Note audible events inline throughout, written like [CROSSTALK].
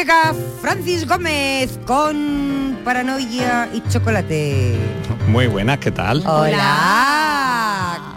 Llega Francis Gómez con paranoia y chocolate. Muy buenas, ¿qué tal? Hola.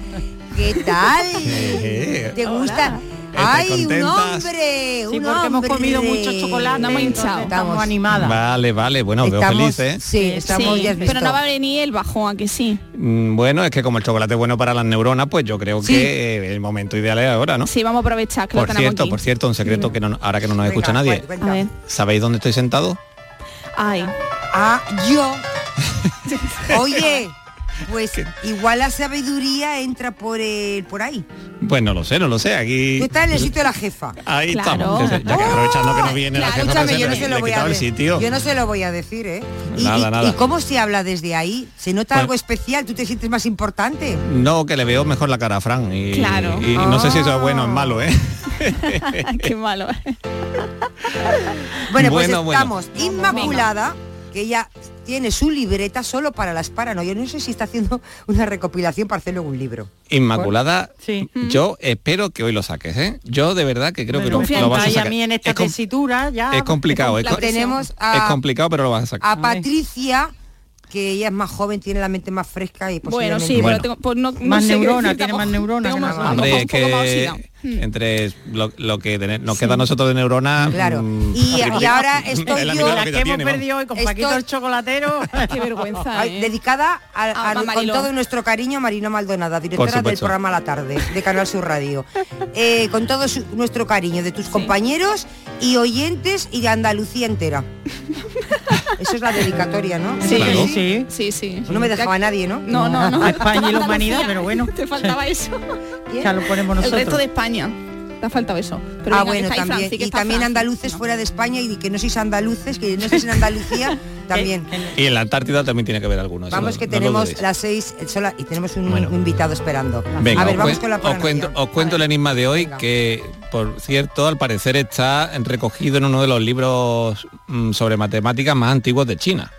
¿Qué tal? [LAUGHS] Eh, ¿Te gusta? ¿Estáis ¡Ay, un hombre! Sí, un porque hemos hombre. comido mucho chocolate, No hemos hinchado. Estamos animadas. Vale, vale, bueno, veo Estamos, feliz, ¿eh? Sí, estamos Sí, ya pero no va a venir el bajón, ¿a que sí? Mm, Bueno, es que como el chocolate es bueno para las neuronas, pues yo creo Sí. que eh, el momento ideal es ahora, ¿no? Sí, vamos a aprovechar que Por cierto, aquí. por cierto, un secreto que no- ahora que no nos Venga, escucha nadie. cuenta. ¿Sabéis dónde estoy sentado? Ay, Ah, yo. [LAUGHS] Oye, pues igual la sabiduría entra por el, por ahí. Pues no lo sé, no lo sé. Aquí. Tú estás en el sitio de la jefa. Ahí Claro. estamos. Ya que aprovechando que no viene la jefa, Escúchame, pues yo no se lo voy a decir. sitio. Yo no se lo voy a decir, ¿eh? Y, Nada, y- nada. ¿y cómo se habla desde ahí? ¿Se nota algo especial? ¿Tú te sientes más importante? No, que le veo mejor la cara a Fran. Y, Claro. y no sé si eso es bueno o es malo, ¿eh? [LAUGHS] qué malo. Bueno, pues Bueno, bueno. estamos Inmaculada, que ella tiene su libreta solo para las paranoias. No sé si está haciendo [LAUGHS] una recopilación para hacer luego un libro. Inmaculada, Sí. yo espero que hoy lo saques, ¿eh? Yo de verdad que creo que lo, lo en vas a sacar. a mí en esta es, com- tesitura ya. es complicado, es, La co- presión. Tenemos a, es complicado, pero lo vas a sacar. a. Patricia, que ella es más joven, tiene la mente más fresca y Bueno, sí, Bueno. pero tengo, pues no, no Más sé qué neurona, decir tiene más neurona Tengo que más- Hombre, un poco más que oxidado. Mm. entre lo, lo que tener- nos queda a nosotros de neuronas... Claro. mm, Y, ahora es estoy la yo La que hemos tiene, perdido hoy con Estoy- Paquito el chocolatero. [LAUGHS] Qué vergüenza, Ay, ¿eh? dedicada a- A a- con todo nuestro cariño a Marina Maldonada, directora del programa La Tarde de Canal Sur Radio. Eh, con todo su- nuestro cariño de tus compañeros y oyentes y de Andalucía entera. [LAUGHS] Eso es la dedicatoria, ¿no? Sí, Claro. sí. sí, sí. No me dejaba nadie, ¿no? No, no, no. A España y la humanidad, pero bueno. [LAUGHS] Te faltaba eso. Ya lo ponemos El nosotros. resto de España. Te ha faltado eso. Pero ah, venga, bueno, también. Que y también andaluces No. fuera de España y que no sois andaluces, que no sois en Andalucía, [LAUGHS] también. Y en la Antártida también tiene que ver algunos. Vamos que no tenemos las seis sola y tenemos un, Bueno. un invitado esperando. Venga, a ver, os vamos con la os cuento, os cuento el enigma de hoy Venga. que, por cierto, al parecer está recogido en uno de los libros mm, sobre matemáticas más antiguos de China.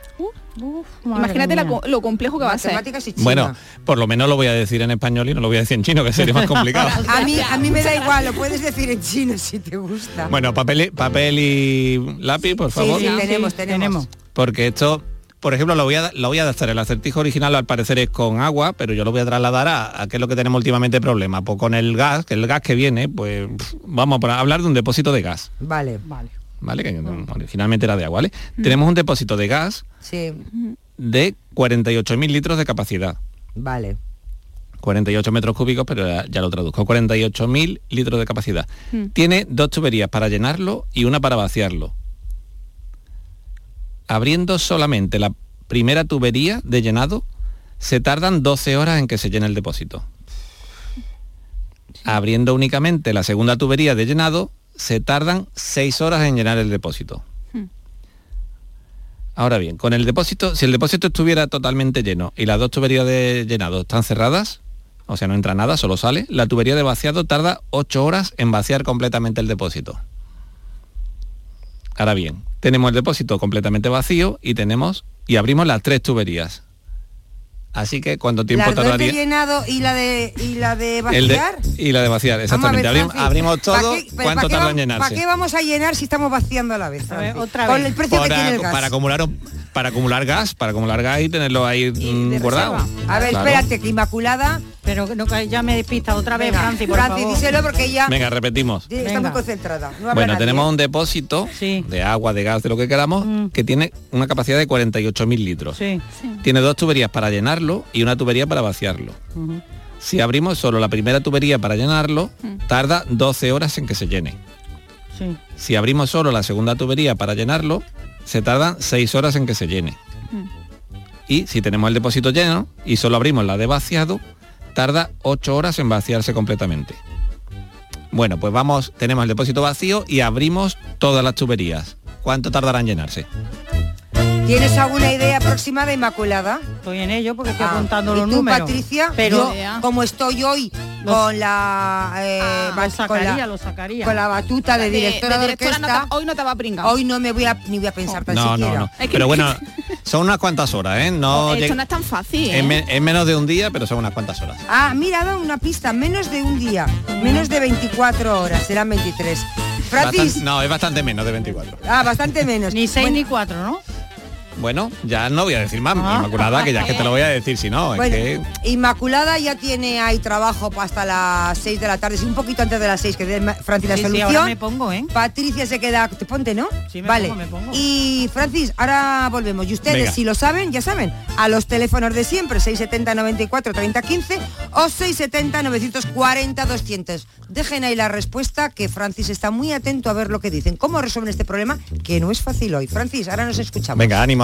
Uf, Imagínate la lo complejo que va a ser. Matemáticas y China. Bueno, por lo menos lo voy a decir en español y no lo voy a decir en chino, que sería más complicado. [LAUGHS] A mí, a mí me da igual, lo puedes decir en chino si te gusta. bueno, papel y, papel y lápiz, por favor. sí, Sí, tenemos, sí, tenemos. Porque esto, por ejemplo, lo voy a lo voy a adaptar. El acertijo original al parecer es con agua, pero yo lo voy a trasladar a, a qué es lo que tenemos últimamente problema. Pues con el gas, que el gas que viene, pues vamos a hablar de un depósito de gas. Vale, Vale. ¿Vale? Que originalmente era de agua, ¿vale? Tenemos un depósito de gas sí, de 48.000 litros de capacidad. vale. 48 metros cúbicos, pero ya, ya lo traduzco. 48.000 litros de capacidad. Tiene dos tuberías para llenarlo y una para vaciarlo. Abriendo solamente la primera tubería de llenado, se tardan 12 horas en que se llene el depósito. Abriendo únicamente la segunda tubería de llenado, se tardan 6 horas en llenar el depósito. Ahora bien, con el depósito, si el depósito estuviera totalmente lleno y las dos tuberías de llenado están cerradas, o sea, no entra nada, solo sale, la tubería de vaciado tarda 8 horas en vaciar completamente el depósito. Ahora bien, tenemos el depósito completamente vacío y tenemos y abrimos las tres tuberías. Así que cuánto tiempo Las dos de tardaría llenado y la de y la de el de- vaciar. y la de vaciar, exactamente. ver, Francis, abrimos ¿pa' todo, qué- ¿cuánto ¿pa' qué tarda en llenarse? ¿Para qué vamos a llenar si estamos vaciando a la vez? A ver, otra Con vez. el precio que para, tiene el gas. para acumular para acumular gas, para acumular gas y tenerlo ahí mm, de guardado. reserva. A ver, Claro. espérate, que Inmaculada. Pero que no, ya me despista otra vez, Venga, Franci, por Francis, favor. díselo porque ella Venga, repetimos. está Venga. muy concentrada. No Bueno, nadie, tenemos un depósito Sí. de agua, de gas, de lo que queramos, Mm. que tiene una capacidad de 48.000 litros. Sí. Tiene dos tuberías para llenarlo y una tubería para vaciarlo. Si abrimos solo la primera tubería para llenarlo, tarda 12 horas en que se llene. Sí. Si abrimos solo la segunda tubería para llenarlo, se tardan 6 horas en que se llene. Y si tenemos el depósito lleno y solo abrimos la de vaciado, tarda 8 horas en vaciarse completamente. Bueno, pues vamos, tenemos el depósito vacío y abrimos todas las tuberías. ¿Cuánto tardará en llenarse? ¿Tienes alguna idea aproximada, Inmaculada? Estoy en ello porque estoy Ah, apuntando ¿y los tú, números. Patricia? Pero Yo, como estoy hoy Los- con la eh, Ah, va- lo con sacaría, la, lo sacaría. con la batuta de, De- directora de, directora no orquesta, te- hoy no te va a pringar. hoy no me voy a ni voy a pensar tan No, siquiera. no, Pero bueno, [LAUGHS] son unas cuantas horas, ¿eh? No Esto lleg- no es tan fácil. ¿eh? es, me- es menos de un día, pero son unas cuantas horas. Ah, mira, ha dado una pista, menos de un día, menos de 24 horas, serán 23. Francis. Bastante- no, es bastante menos de 24. Ah, bastante menos. Ni seis Bueno, ni cuatro, ¿no? Bueno, ya no voy a decir más, Ah. Inmaculada, que ya es que te lo voy a decir si no. Bueno, es que Inmaculada ya tiene ahí trabajo hasta las 6 de la tarde, sí, un poquito antes de las 6 que dé Francis la Sí, sí, solución. ahora me pongo, ¿eh? Patricia se queda, te ponte, ¿no? Sí, me vale. pongo, me pongo. Y Francis, ahora volvemos. Y ustedes, Venga. si lo saben, ya saben, a los teléfonos de siempre, 670 94 30 15 o 670 940 200. Dejen ahí la respuesta que Francis está muy atento a ver lo que dicen. ¿Cómo resuelven este problema? Que no es fácil hoy. Francis, ahora nos escuchamos. Venga, ánimo,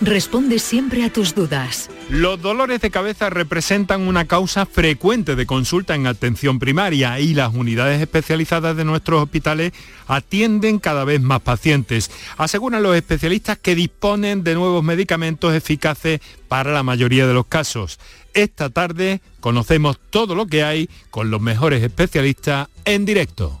responde siempre a tus dudas. Los dolores de cabeza representan una causa frecuente de consulta en atención primaria y las unidades especializadas de nuestros hospitales atienden cada vez más pacientes. Aseguran los especialistas que disponen de nuevos medicamentos eficaces para la mayoría de los casos. Esta tarde conocemos todo lo que hay con los mejores especialistas en directo.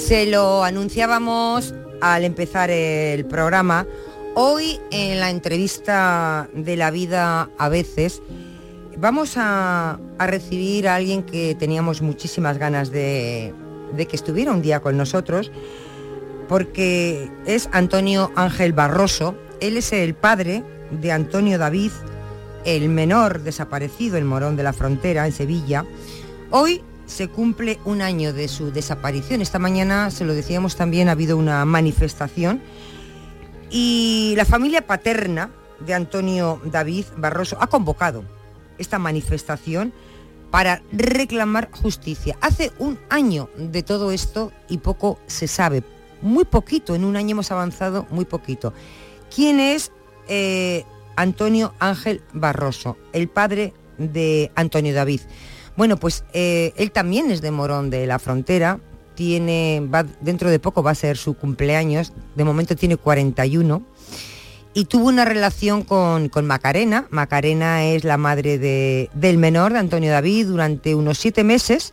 Se lo anunciábamos al empezar el programa. Hoy en la entrevista de la vida a veces vamos a, recibir a alguien que teníamos muchísimas ganas de, de que estuviera un día con nosotros, porque es Antonio Ángel Barroso. Él es el padre de Antonio David, el menor desaparecido en Morón de la Frontera, en Sevilla. Hoy se cumple un año de su desaparición. Esta mañana, se lo decíamos también, ha habido una manifestación y la familia paterna de Antonio David Barroso ha convocado esta manifestación para reclamar justicia. Hace un año de todo esto y poco se sabe. Muy poquito, en un año hemos avanzado muy poquito. ¿Quién es eh, Antonio Ángel Barroso, el padre de Antonio David? Bueno, pues eh, él también es de Morón de la Frontera, tiene, dentro de poco va a ser su cumpleaños, de momento tiene 41, y tuvo una relación con, con Macarena. Macarena es la madre de, del menor, de Antonio David, durante unos siete meses,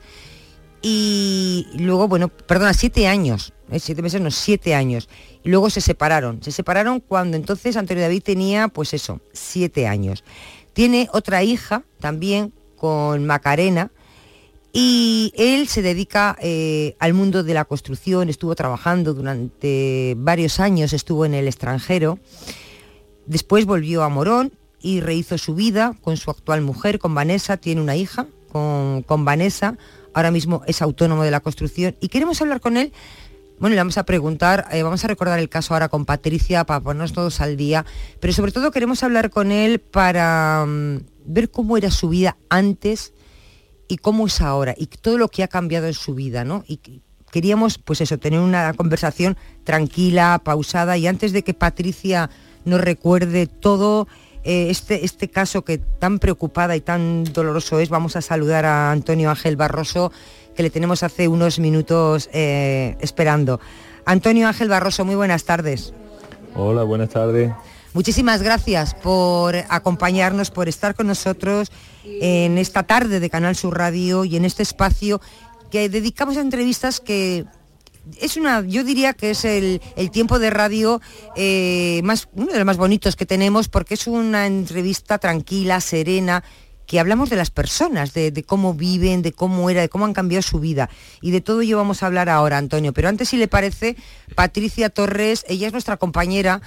y luego, bueno, perdona, siete años, ¿eh? siete meses, no, siete años. Y luego se separaron. Se separaron cuando entonces Antonio David tenía, pues eso, siete años. Tiene otra hija también con Macarena y él se dedica eh, al mundo de la construcción, estuvo trabajando durante varios años, estuvo en el extranjero, después volvió a Morón y rehizo su vida con su actual mujer, con Vanessa, tiene una hija con, con Vanessa, ahora mismo es autónomo de la construcción y queremos hablar con él. Bueno, le vamos a preguntar, eh, vamos a recordar el caso ahora con Patricia para ponernos todos al día, pero sobre todo queremos hablar con él para um, ver cómo era su vida antes y cómo es ahora y todo lo que ha cambiado en su vida, ¿no? Y queríamos, pues eso, tener una conversación tranquila, pausada y antes de que Patricia nos recuerde todo eh, este, este caso que tan preocupada y tan doloroso es, vamos a saludar a Antonio Ángel Barroso que le tenemos hace unos minutos eh, esperando. Antonio Ángel Barroso, muy buenas tardes. Hola, buenas tardes. Muchísimas gracias por acompañarnos, por estar con nosotros en esta tarde de Canal Sur Radio y en este espacio que dedicamos a entrevistas que es una, yo diría que es el, tiempo de radio eh, más, uno de los más bonitos que tenemos porque es una entrevista tranquila, serena, que hablamos de las personas, de, de, cómo viven, de cómo era, de cómo han cambiado su vida. Y de todo ello vamos a hablar ahora, Antonio. Pero antes, si le parece, Patricia Torres, ella es nuestra compañera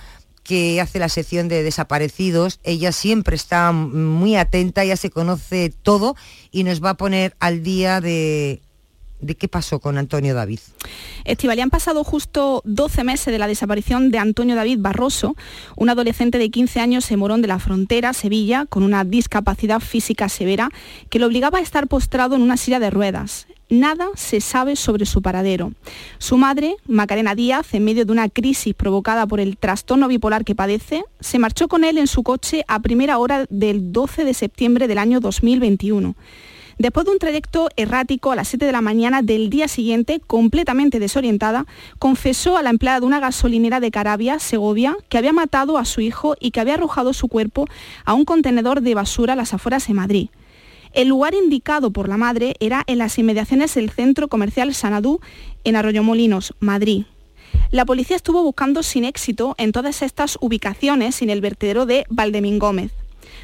que hace la sección de desaparecidos. Ella siempre está muy atenta, ella se conoce todo y nos va a poner al día de de qué pasó con Antonio David. Estivali, han pasado justo 12 meses de la desaparición de Antonio David Barroso, un adolescente de 15 años en Morón de la Frontera, Sevilla, con una discapacidad física severa que lo obligaba a estar postrado en una silla de ruedas. Nada se sabe sobre su paradero. Su madre, Macarena Díaz, en medio de una crisis provocada por el trastorno bipolar que padece, se marchó con él en su coche a primera hora del 12 de septiembre del año 2021. Después de un trayecto errático a las 7 de la mañana del día siguiente, completamente desorientada, confesó a la empleada de una gasolinera de Carabia, Segovia, que había matado a su hijo y que había arrojado su cuerpo a un contenedor de basura a las afueras de Madrid. El lugar indicado por la madre era en las inmediaciones del centro comercial Sanadú, en Arroyomolinos, Madrid. La policía estuvo buscando sin éxito en todas estas ubicaciones en el vertedero de Valdemín Gómez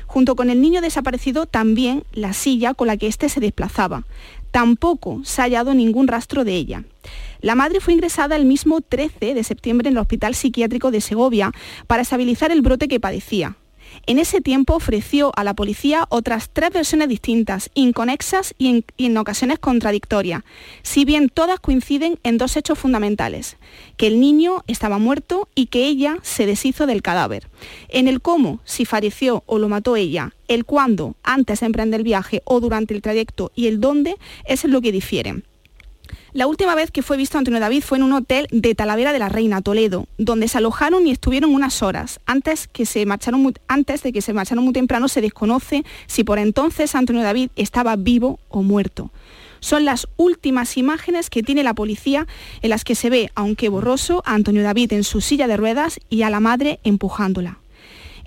junto con el niño desaparecido también la silla con la que éste se desplazaba. Tampoco se ha hallado ningún rastro de ella. La madre fue ingresada el mismo 13 de septiembre en el Hospital Psiquiátrico de Segovia para estabilizar el brote que padecía. En ese tiempo ofreció a la policía otras tres versiones distintas, inconexas y en, ocasiones contradictorias, si bien todas coinciden en dos hechos fundamentales, que el niño estaba muerto y que ella se deshizo del cadáver. En el cómo, si falleció o lo mató ella, el cuándo, antes de emprender el viaje o durante el trayecto y el dónde, es lo que difieren. La última vez que fue visto Antonio David fue en un hotel de Talavera de la Reina, Toledo, donde se alojaron y estuvieron unas horas. Antes, que se marcharon antes de que se marcharon muy temprano, se desconoce si por entonces Antonio David estaba vivo o muerto. Son las últimas imágenes que tiene la policía en las que se ve, aunque borroso, a Antonio David en su silla de ruedas y a la madre empujándola.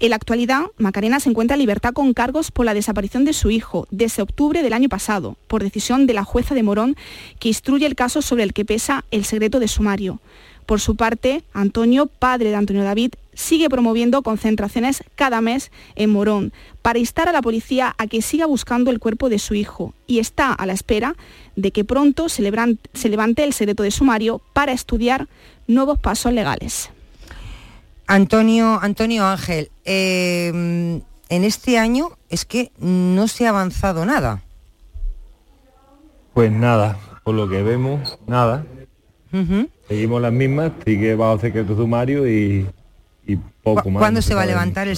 En la actualidad, Macarena se encuentra en libertad con cargos por la desaparición de su hijo desde octubre del año pasado, por decisión de la jueza de Morón, que instruye el caso sobre el que pesa el secreto de sumario. Por su parte, Antonio, padre de Antonio David, sigue promoviendo concentraciones cada mes en Morón para instar a la policía a que siga buscando el cuerpo de su hijo y está a la espera de que pronto se, levante el secreto de sumario para estudiar nuevos pasos legales. Antonio, Antonio Ángel, eh, en este año es que no se ha avanzado nada. Pues nada, por lo que vemos, nada. Seguimos las mismas, sigue bajo secreto sumario y, poco más. ¿Cuándo se, va a levantar el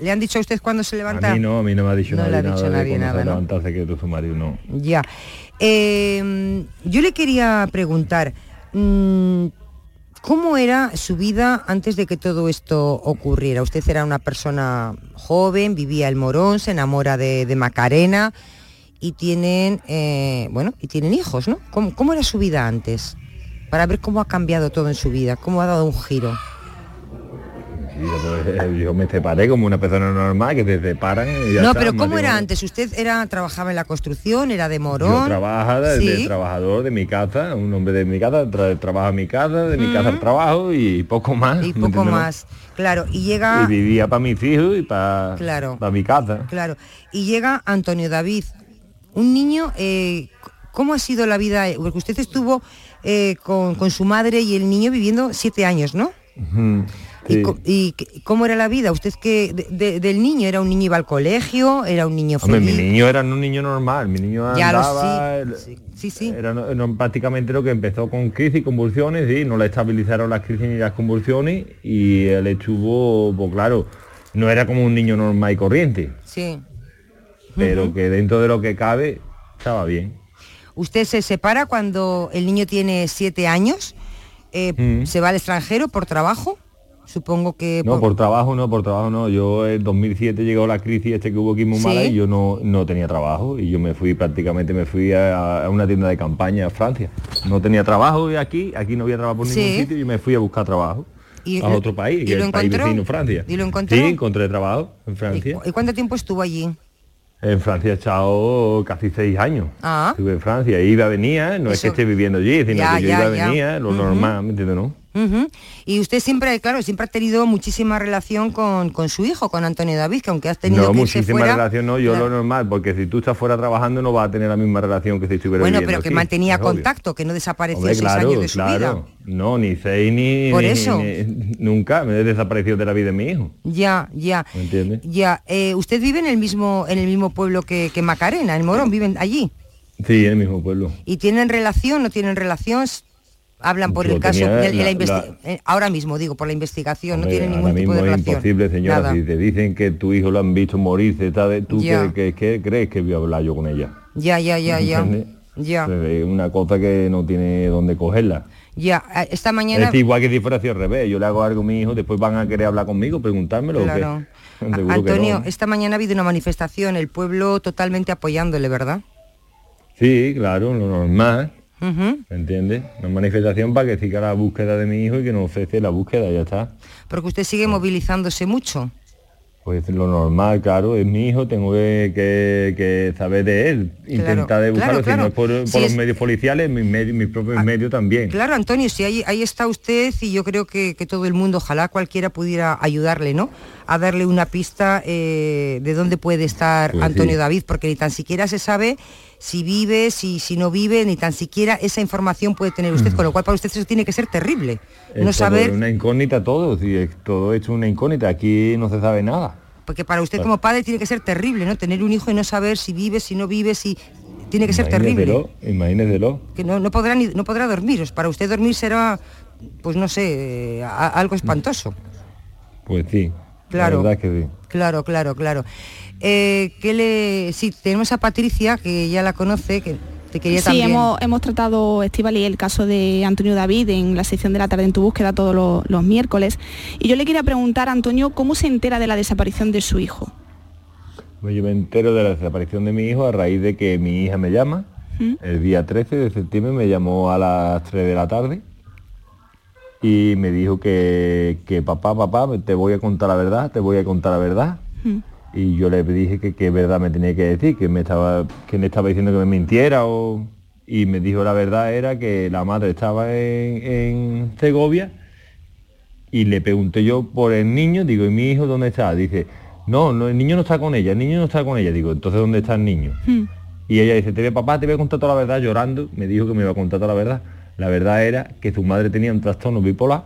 ¿Le han dicho a usted cuándo se levanta? A mí no, a mí no me ha dicho no nadie, le ha dicho nada nadie nada, ¿no? secreto sumario, no. Ya. Eh, yo le quería preguntar, mm, ¿Cómo era su vida antes de que todo esto ocurriera? Usted era una persona joven, vivía el Morón, se enamora de, Macarena y tienen, eh, bueno, y tienen hijos, ¿no? ¿Cómo, era su vida antes? Para ver cómo ha cambiado todo en su vida, cómo ha dado un giro. Eh, yo me separé como una persona normal que te separan y No, pero ¿cómo era antes? ¿Usted era trabajaba en la construcción, era de morón? Yo trabajaba de, trabajador de mi casa, un hombre de mi casa, trabaja en mi casa, de mi casa al trabajo y poco más. Y poco más, claro. Y llega... Y vivía para mis hijos y para, claro, para mi casa. Claro. Y llega Antonio David, un niño... Eh, ¿Cómo ha sido la vida? Porque usted estuvo eh, con, su madre y el niño viviendo siete años, ¿no? ¿Y, cómo era la vida? ¿Usted que del niño era un niño iba al colegio? ¿Era un niño feliz? mi niño era un niño normal, mi niño andaba... sí, sí, Era prácticamente lo que empezó con crisis y convulsiones, y no le estabilizaron las crisis ni las convulsiones y él estuvo, pues claro, no era como un niño normal y corriente. Sí. Pero que dentro de lo que cabe, estaba bien. ¿Usted se separa cuando el niño tiene siete años? Eh, ¿Se va al extranjero por trabajo? Supongo que... No, por trabajo no, por trabajo no. Yo en 2007 llegó la crisis este que hubo aquí muy mala Sí. y yo no, no tenía trabajo y yo me fui prácticamente, me fui a, a una tienda de campaña a Francia. No tenía trabajo y aquí, aquí no había trabajo por ningún Sí. sitio y me fui a buscar trabajo Y a otro país, y que es el país vecino Francia. ¿Y lo encontró? Sí, encontré trabajo en Francia. ¿Y cuánto tiempo estuvo allí? En Francia he estado casi seis años. Ah. Estuve en Francia, iba, venía, no es que esté viviendo allí, sino Ya, que yo ya, iba, ya. venía, lo normal, ¿me entiendes, no? Y usted siempre, claro, siempre ha tenido muchísima relación con, con su hijo, con Antonio David, que aunque has tenido No, que muchísima fuera... relación, no, yo Claro. lo normal, porque si tú estás fuera trabajando no vas a tener la misma relación que si estuviera Bueno, viviendo pero que mantenía obvio. contacto, que no desapareció Hombre, seis claro, años de su claro. vida. No, ni seis ni, Por ni- eso. ni- nunca me he desaparecido de la vida de mi hijo, Ya, ya. ¿me entiendes? Ya, eh, usted vive en el mismo en el mismo pueblo que, que Macarena, en Morón, viven allí. Sí, en el mismo pueblo. ¿Y tienen relación, no tienen relación? Hablan por el caso, tenía de, de la la- investi- la- eh, ahora mismo digo, por la investigación, no Hombre, ahora ningún tipo mismo de es relación. imposible, señora, Nada. si te dicen que tu hijo lo han visto morirse, ¿sabes? ¿tú qué, qué- qué crees que voy a hablar yo con ella? Ya, ya, ya, ya. Ya, Es una cosa que no tiene dónde cogerla. ya. Eh, Esta mañana... Es igual que si fuera así al revés. Yo le hago algo a mi hijo, después van a querer hablar conmigo, preguntármelo. ¿o qué? Claro. [LAUGHS] Seguro que Antonio, no. esta mañana ha habido una manifestación, el pueblo totalmente apoyándole, ¿verdad? Sí, claro, lo normal. Ujú. ¿Me entiendes? Una manifestación para que siga la búsqueda de mi hijo y que no cese la búsqueda, ya está. Porque usted sigue movilizándose mucho. Pues lo normal, claro, es mi hijo, tengo que, que- que saber de él, intentar de claro, buscarlo, claro. si no es por, por Si los es- medios policiales, mis, medios, mis propios medios también. Claro, Antonio, si ahí, ahí está usted y yo creo que, que todo el mundo, ojalá cualquiera pudiera ayudarle, ¿no? A darle una pista eh, de dónde puede estar Pues Antonio sí. David, porque ni tan siquiera se sabe si vive, si, si no vive, ni tan siquiera esa información puede tener usted, con lo cual para usted eso tiene que ser terrible. Es no todo saber, una incógnita todo, si es todo hecho una incógnita, aquí no se sabe nada. porque para usted como padre tiene que ser terrible, ¿no? Tener un hijo y no saber si vive, si no vive, si... Tiene que ser terrible. Imagínatelo. que no, no podrá ni, no podrá dormir. Para usted dormir será, pues no sé, eh, a- algo espantoso. Pues sí, Claro. la verdad es que sí. Claro, claro, claro. Eh, ¿qué le... Sí, tenemos a Patricia, que ya la conoce, que te quería Sí, también... hemos, hemos tratado, Estivali, el caso de Antonio David en la sección de la tarde en tu búsqueda todos los, los miércoles. Y yo le quería preguntar, Antonio, ¿cómo se entera de la desaparición de su hijo? Pues yo me entero de la desaparición de mi hijo a raíz de que mi hija me llama. ¿Mm? El día 13 de septiembre me llamó a las 3 de la tarde y me dijo que, que papá, papá, te voy a contar la verdad, te voy a contar la verdad. ¿Mm? Y yo le dije que qué verdad me tenía que decir, que me estaba, que me estaba diciendo que me mintiera o... Y me dijo la verdad era que la madre estaba en, en Segovia y le pregunté yo por el niño, digo, ¿y mi hijo dónde está? Dice, no, no, el niño no está con ella, el niño no está con ella. Digo, entonces ¿dónde está el niño? ¿Mm? Y ella dice, te ve papá, te voy a contar toda la verdad llorando. Me dijo que me iba a contar toda la verdad. La verdad era que su madre tenía un trastorno bipolar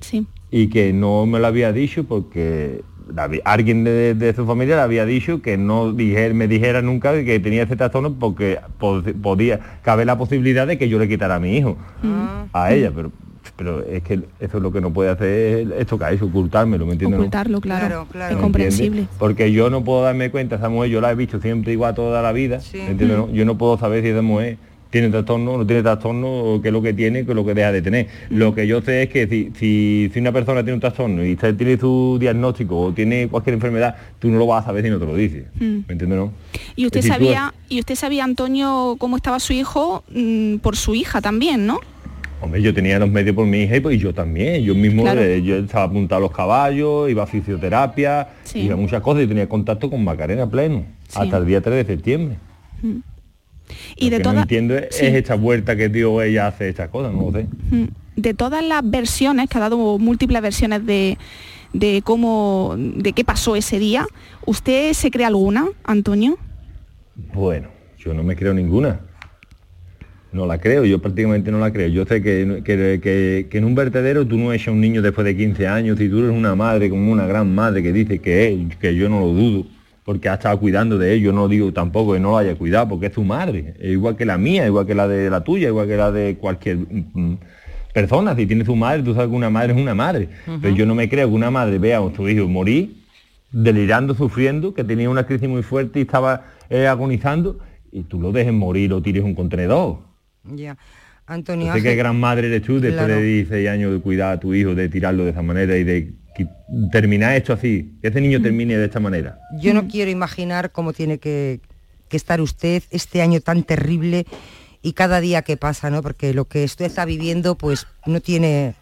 Sí. y que no me lo había dicho porque la alguien de, de su familia le había dicho que no dije- me dijera nunca que tenía ese trastorno porque po- podía caber la posibilidad de que yo le quitara a mi hijo a ella, pero pero es que eso es lo que no puede hacer es esto que ha hecho, ocultármelo, ¿me entiendes? no? Ocultarlo, claro. Claro, claro. Es ¿Me comprensible. entiendes? Porque yo no puedo darme cuenta, esa mujer yo la he visto siempre igual toda la vida, Sí. ¿me entiendes, no? Yo no puedo saber si esa mujer tiene trastorno no tiene trastorno, qué es lo que tiene, qué es lo que deja de tener. Lo que yo sé es que si, si, si una persona tiene un trastorno y tiene su diagnóstico o tiene cualquier enfermedad, tú no lo vas a saber si no te lo dice. Mm. ¿Me entiendes, no? Y usted tú- sabía, y usted sabía, Antonio, cómo estaba su hijo mm, por su hija también, ¿no? Hombre, yo tenía los medios por mi hija y, pues, y yo también. Yo mismo, Claro. eh, yo estaba apuntado a los caballos, iba a fisioterapia, Sí. iba a muchas cosas y tenía contacto con Macarena pleno, Sí. hasta el día 3 de septiembre. Y Lo de que no todas entiendo es, sí. es esta vuelta que dio ella hace estas cosas, no lo sé. Mm. de todas las versiones, que ha dado múltiples versiones de, de cómo, de qué pasó ese día, ¿usted se cree alguna, Antonio? Bueno, yo no me creo ninguna. No la creo, yo prácticamente no la creo. Yo sé que, que- que- que en un vertedero tú no echas a un niño después de 15 años, si tú eres una madre como una gran madre que dice que es, que yo no lo dudo, porque ha estado cuidando de él, yo no digo tampoco que no lo haya cuidado, porque es tu madre, es igual que la mía, igual que la de la tuya, igual que la de cualquier mm, persona. Si tiene su madre, tú sabes que una madre es una madre. Pero yo no me creo que una madre vea a su hijo morir delirando, sufriendo, que tenía una crisis muy fuerte y estaba eh, agonizando, y tú lo dejes morir o tires un contenedor. Ya. Antonio sé que gran madre eres tú después Claro. de 16 años de cuidar a tu hijo, de tirarlo de esa manera y de terminar esto así, que ese Mm. niño termine de esta manera. yo no quiero imaginar cómo tiene que, que estar usted este año tan terrible y cada día que pasa, ¿no? Porque lo que usted está viviendo, pues no tiene,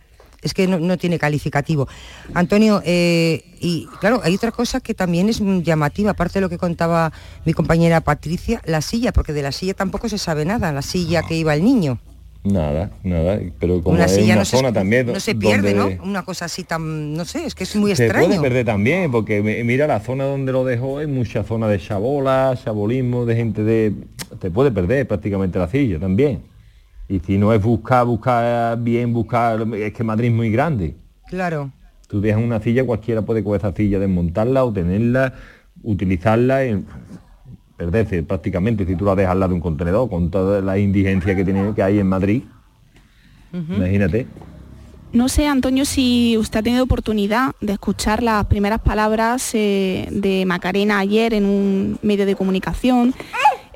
es que no, no tiene calificativo. Antonio, eh, y claro, hay otra cosa que también es mm, llamativa, aparte de lo que contaba mi compañera Patricia, la silla, porque de la silla tampoco se sabe nada, la silla que iba el niño. Nada, nada, pero como una silla una no se, zona también no se pierde, donde ¿no? Una cosa así tan, no sé, es que es muy se extraño. puede perder también, porque mi- mira la zona donde lo dejó es mucha zona de chabola, chabolismo, de gente de... Te puede perder prácticamente la silla también. Y si no es buscar, buscar bien, buscar... Es que Madrid es muy grande. Claro. Tú dejas una silla, cualquiera puede con esa silla desmontarla o tenerla, utilizarla y perderse prácticamente si tú la dejas al lado de un contenedor con toda la indigencia que tiene que hay en Madrid. Imagínate. No sé, Antonio, si usted ha tenido oportunidad de escuchar las primeras palabras eh, de Macarena ayer en un medio de comunicación,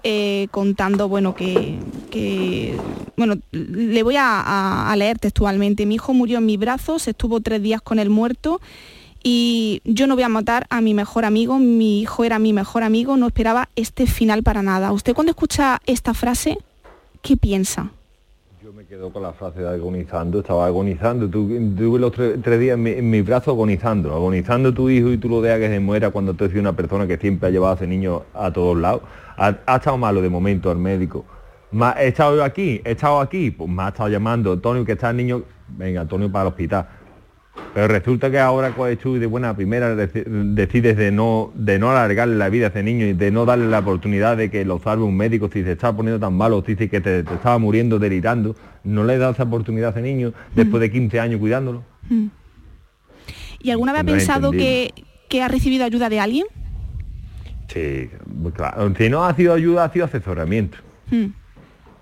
eh, contando, bueno, que, que- bueno, le voy a, a- a leer textualmente. Mi hijo murió en mis brazos, estuvo tres días con el muerto y yo no voy a matar a mi mejor amigo, mi hijo era mi mejor amigo, no esperaba este final para nada. ¿Usted cuando escucha esta frase, qué piensa? Yo me quedo con la frase de agonizando, estaba agonizando. Tuve los tres, días en mi, mi brazo agonizando, agonizando tu hijo y tú lo dejas que se muera cuando tú eres una persona que siempre ha llevado a ese niño a todos lados. Ha, estado malo de momento al médico. Ma- he estado aquí, he estado aquí, pues me ha estado llamando Antonio, que está el niño, venga Antonio para el hospital. Pero resulta que ahora y de buena primera deci- decides de no, de no alargarle la vida a ese niño y de no darle la oportunidad de que lo salve un médico si se está poniendo tan malo, si que te, te estaba muriendo, delirando, no le das esa oportunidad a ese niño después de 15 años cuidándolo. ¿Y alguna vez ha No pensado que, que ha recibido ayuda de alguien? Sí, pues claro. Si no ha sido ayuda, ha sido asesoramiento. Hmm.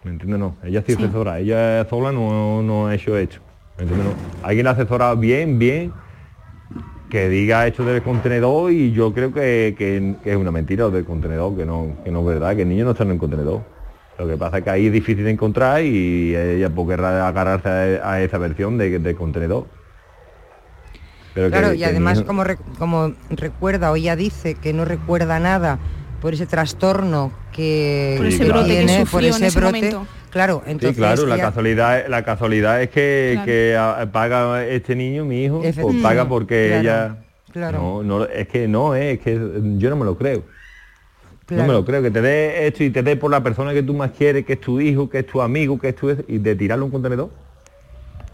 ¿Me entiendes? No, ella ha sido Sí. asesora, ella sola no, no ha hecho hecho. No. Alguien asesorado bien, bien, que diga hecho del contenedor y yo creo que, que- que es una mentira lo del contenedor, que no, que no es verdad, que el niño no está en el contenedor. Lo que pasa es que ahí es difícil de encontrar y ella querrá agarrarse a, a esa versión de, del contenedor. Pero que- Claro, que y además niño- como, re- como recuerda o ella dice que no recuerda nada por ese trastorno que, Por ese que brote que tiene, sufrió por en ese ese brote, momento. Claro, Sí, entonces claro, la casualidad, la casualidad es que, Claro. que a- paga este niño, mi hijo, pues paga porque Claro, ella... claro. No, no, es que no, eh, es que yo no me lo creo. No me lo creo, que te dé esto y te dé por la persona que tú más quieres, que es tu hijo, que es tu amigo, que es tu... y de tirarlo un contenedor.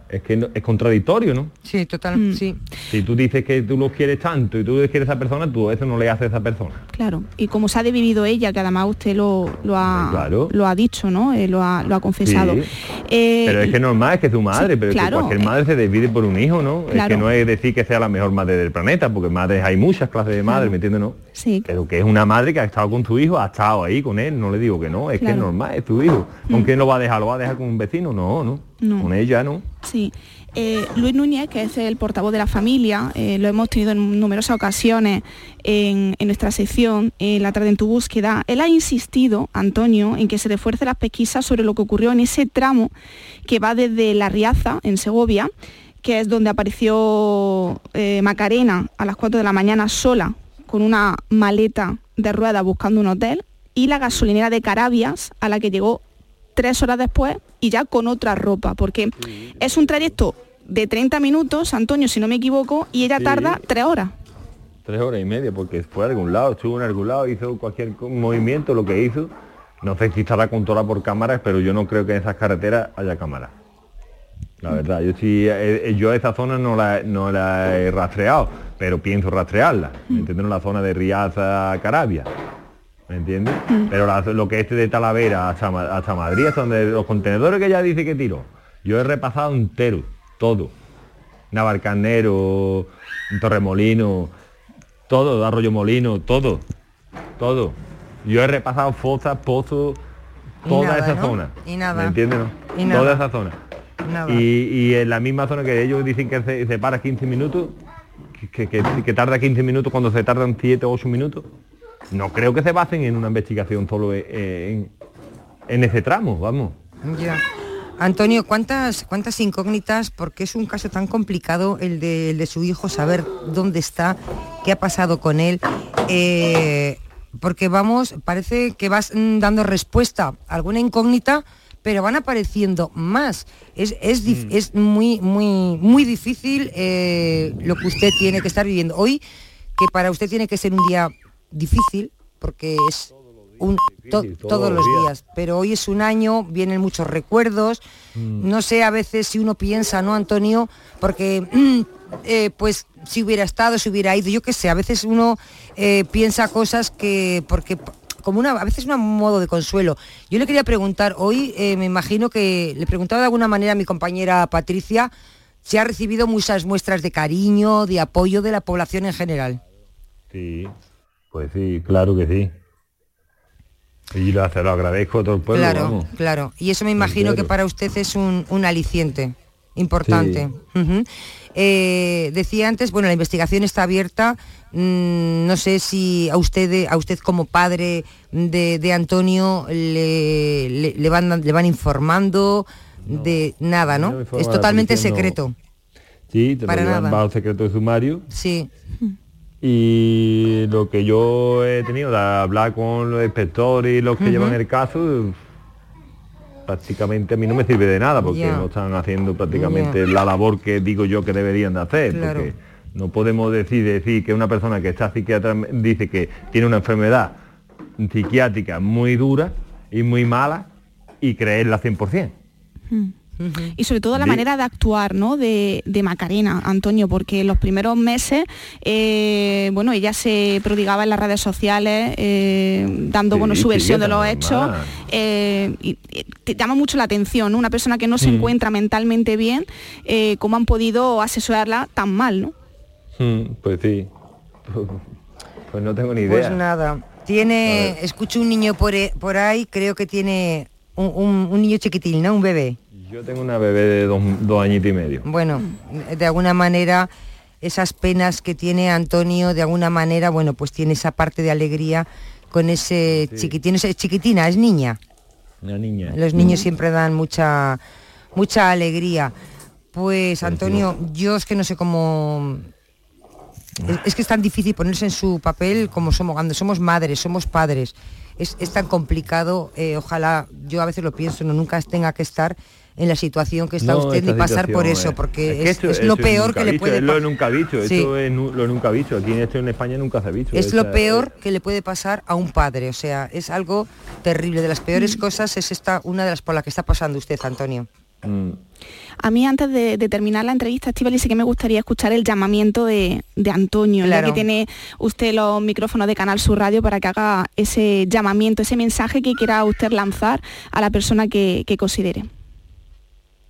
Es que no- es contradictorio, ¿no? Sí, total, Mm. sí. Si tú dices que tú lo quieres tanto y tú quieres a esa persona, tú eso no le haces a esa persona. Claro, y como se ha vivido ella, que además usted lo, lo, ha, Claro. lo ha dicho, ¿no? Eh, lo, ha, lo ha confesado. Sí. Eh, Pero es que normal, es que es tu madre, sí, pero es claro, que cualquier eh. madre se divide por un hijo, ¿no? Es que no es decir que sea la mejor madre del planeta, porque madres hay muchas clases de madres, ¿me entiendes? No? Sí. Pero que es una madre que ha estado con tu hijo, ha estado ahí con él, no le digo que no, es que es normal, es tu hijo. ¿Con Mm. quién lo va a dejar? ¿Lo va a dejar con un vecino? No, no. No. Con ella no. Sí. Eh, Luis Núñez, que es el portavoz de la familia, eh, lo hemos tenido en numerosas ocasiones en, en nuestra sección, en la tarde en tu búsqueda. Él ha insistido, Antonio, en que se refuerce las pesquisas sobre lo que ocurrió en ese tramo que va desde La Riaza, en Segovia, que es donde apareció eh, Macarena a las 4 de la mañana sola, con una maleta de ruedas buscando un hotel, y la gasolinera de Carabias, a la que llegó tres horas después y ya con otra ropa, porque es un trayecto de 30 minutos, Antonio, si no me equivoco, y ella Sí. tarda tres horas. Tres horas y media, porque fue a algún lado, estuvo en algún lado, hizo cualquier movimiento, lo que hizo. No sé si estará controlada por cámaras, pero yo no creo que en esas carreteras haya cámaras. La verdad, yo sí, eh, eh, yo esa zona no la, no la he rastreado, pero pienso rastrearla. ¿Me entiendes? La zona de Riaza, Carabia. ¿Me entiendes? Pero la- lo que este de Talavera hasta, hasta Madrid, hasta donde los contenedores que ella dice que tiró, yo he repasado entero, todo. Navarcarnero, Torremolino, todo, Arroyo Molino, todo, todo. Yo he repasado fosas, pozos, toda nada, esa ¿no? zona. Y nada. ¿Me entiendes? No? Y nada. Toda esa zona. Nada. Y, y en la misma zona que ellos dicen que se, se para 15 minutos, que, que- que tarda 15 minutos cuando se tardan 7 o 8 minutos, no creo que se basen en una investigación solo en, en- ese tramo, vamos. Ya. Antonio, ¿cuántas, ¿cuántas incógnitas? Porque es un caso tan complicado el de, el de su hijo, saber dónde está, qué ha pasado con él. Eh, porque vamos, parece que vas mm, dando respuesta a alguna incógnita, pero van apareciendo más. Es, es, dif- es muy, muy, muy difícil eh, lo que usted tiene que estar viviendo. Hoy, que para usted tiene que ser un día difícil, porque es un, to- todos, los días. pero hoy es un año, vienen muchos recuerdos. No sé a veces si uno piensa, ¿no, Antonio? Porque [CLEARS THROAT] eh, pues si hubiera estado, si hubiera ido, yo qué sé, a veces uno eh, piensa cosas que, porque como una, a veces un modo de consuelo. Yo le quería preguntar, hoy eh, me imagino que le preguntaba de alguna manera a mi compañera Patricia si ha recibido muchas muestras de cariño, de apoyo de la población en general. Sí, pues sí, claro que sí. Y lo, se lo agradezco a todo el pueblo, claro, vamos. claro. Y eso me imagino que para usted es un, un aliciente importante. Ujú. Eh, decía antes, bueno, la investigación está abierta. Mm, no sé si a usted, a usted como padre de, de Antonio le, le- le van, le van informando de nada, no es totalmente secreto. Sí, te Para lo llevan nada. bajo secreto de sumario. Sí. Y lo que yo he tenido de hablar con los inspectores y los que llevan el caso, prácticamente a mí no me sirve de nada porque no están haciendo prácticamente la labor que digo yo que deberían de hacer. Claro. Porque no podemos decir, decir que una persona que está psiquiatra dice que tiene una enfermedad psiquiátrica muy dura y muy mala y creerla 100%. Y sobre todo la manera de actuar ¿no? de, de Macarena, Antonio, porque en los primeros meses, eh, bueno, ella se prodigaba en las redes sociales, eh, dando Sí, bueno, su versión de los hechos. eh, y, y te llama mucho la atención, ¿no? Una persona que no se Mm. encuentra mentalmente bien, eh, cómo han podido asesorarla tan mal, ¿no? Mm, Pues sí. [LAUGHS] Pues no tengo ni idea. Pues nada. Tiene, escucho un niño por, por ahí, creo que tiene un, un- un niño chiquitín, ¿no? Un bebé. Yo tengo una bebé de dos, dos añitos y medio. Bueno, de alguna manera esas penas que tiene Antonio, de alguna manera, bueno, pues tiene esa parte de alegría con ese chiquitín, es chiquitina, es niña. Una niña. Los niños siempre dan mucha mucha alegría. Pues Antonio, yo es que no sé cómo es, es que es tan difícil ponerse en su papel como somos cuando somos madres, somos padres. Es, es tan complicado, eh, ojalá, yo a veces lo pienso, no nunca tenga que estar en la situación que está No, usted ni pasar por eso, eh, porque que es, esto- es lo peor que le visto, puede Es lo nunca visto, Sí. esto es lo nunca visto. Aquí en esto en España nunca se ha visto. Es lo peor que le puede pasar a un padre, o sea, es algo terrible. De las Mm. peores cosas es esta una de las por las que está pasando usted, Antonio. Mm. A mí antes de, de terminar la entrevista, Estivali, sí que me gustaría escuchar el llamamiento de, de Antonio, Claro. ya que tiene usted los micrófonos de Canal Sur Radio para que haga ese llamamiento, ese mensaje que quiera usted lanzar a la persona que, que considere.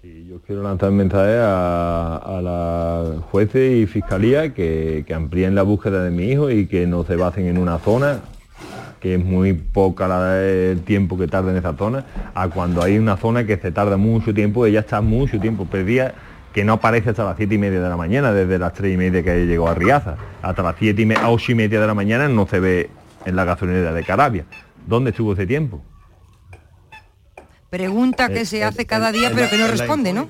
Yo quiero lanzar un mensaje a, a la jueces y fiscalía que, amplíen la búsqueda de mi hijo y que no se basen en una zona, que es muy poca el tiempo que tarda en esa zona, a cuando hay una zona que se tarda mucho tiempo, ella está mucho tiempo perdida, que no aparece hasta las siete y media de la mañana, desde las tres y media que llegó a Riaza, hasta las siete y media, ocho y media de la mañana no se ve en la gasolinera de Carabia. ¿Dónde estuvo ese tiempo? Pregunta que se hace cada día pero que no responde, ¿no?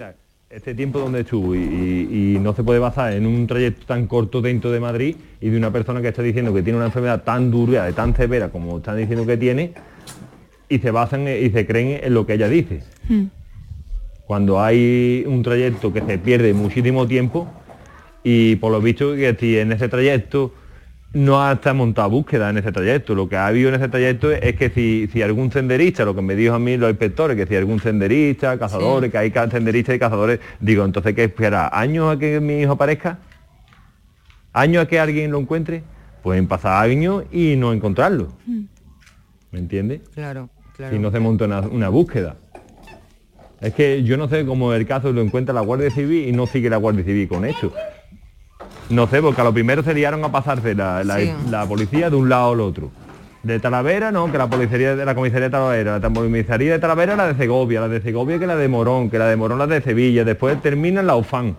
Este tiempo donde estuvo y, y- y no se puede basar en un trayecto tan corto dentro de Madrid y de una persona que está diciendo que tiene una enfermedad tan dura, de tan severa como están diciendo que tiene, y se basan eh, y se creen en lo que ella dice. Cuando hay un trayecto que se pierde muchísimo tiempo y por lo visto que si en ese trayecto no ha está montada búsqueda en ese trayecto. Lo que ha habido en ese trayecto es que si, si algún senderista, lo que me dijo a mí los inspectores, que si algún senderista, cazadores, que hay senderistas y cazadores, digo, entonces que espera años a que mi hijo aparezca, años a que alguien lo encuentre, pueden pasar años y no encontrarlo. ¿Me entiendes? Claro, claro. si no se monta una, una búsqueda. Es que yo no sé cómo el caso lo encuentra la Guardia Civil y no sigue la Guardia Civil con eso. No sé, porque a lo primero se liaron a pasarse la, la- Sí. la policía de un lado al otro. De Talavera, no, que la policía de la comisaría de Talavera, la comisaría de Talavera la de Segovia, la de Segovia que la de Morón, que la de Morón la de Sevilla, después termina en la UFAN.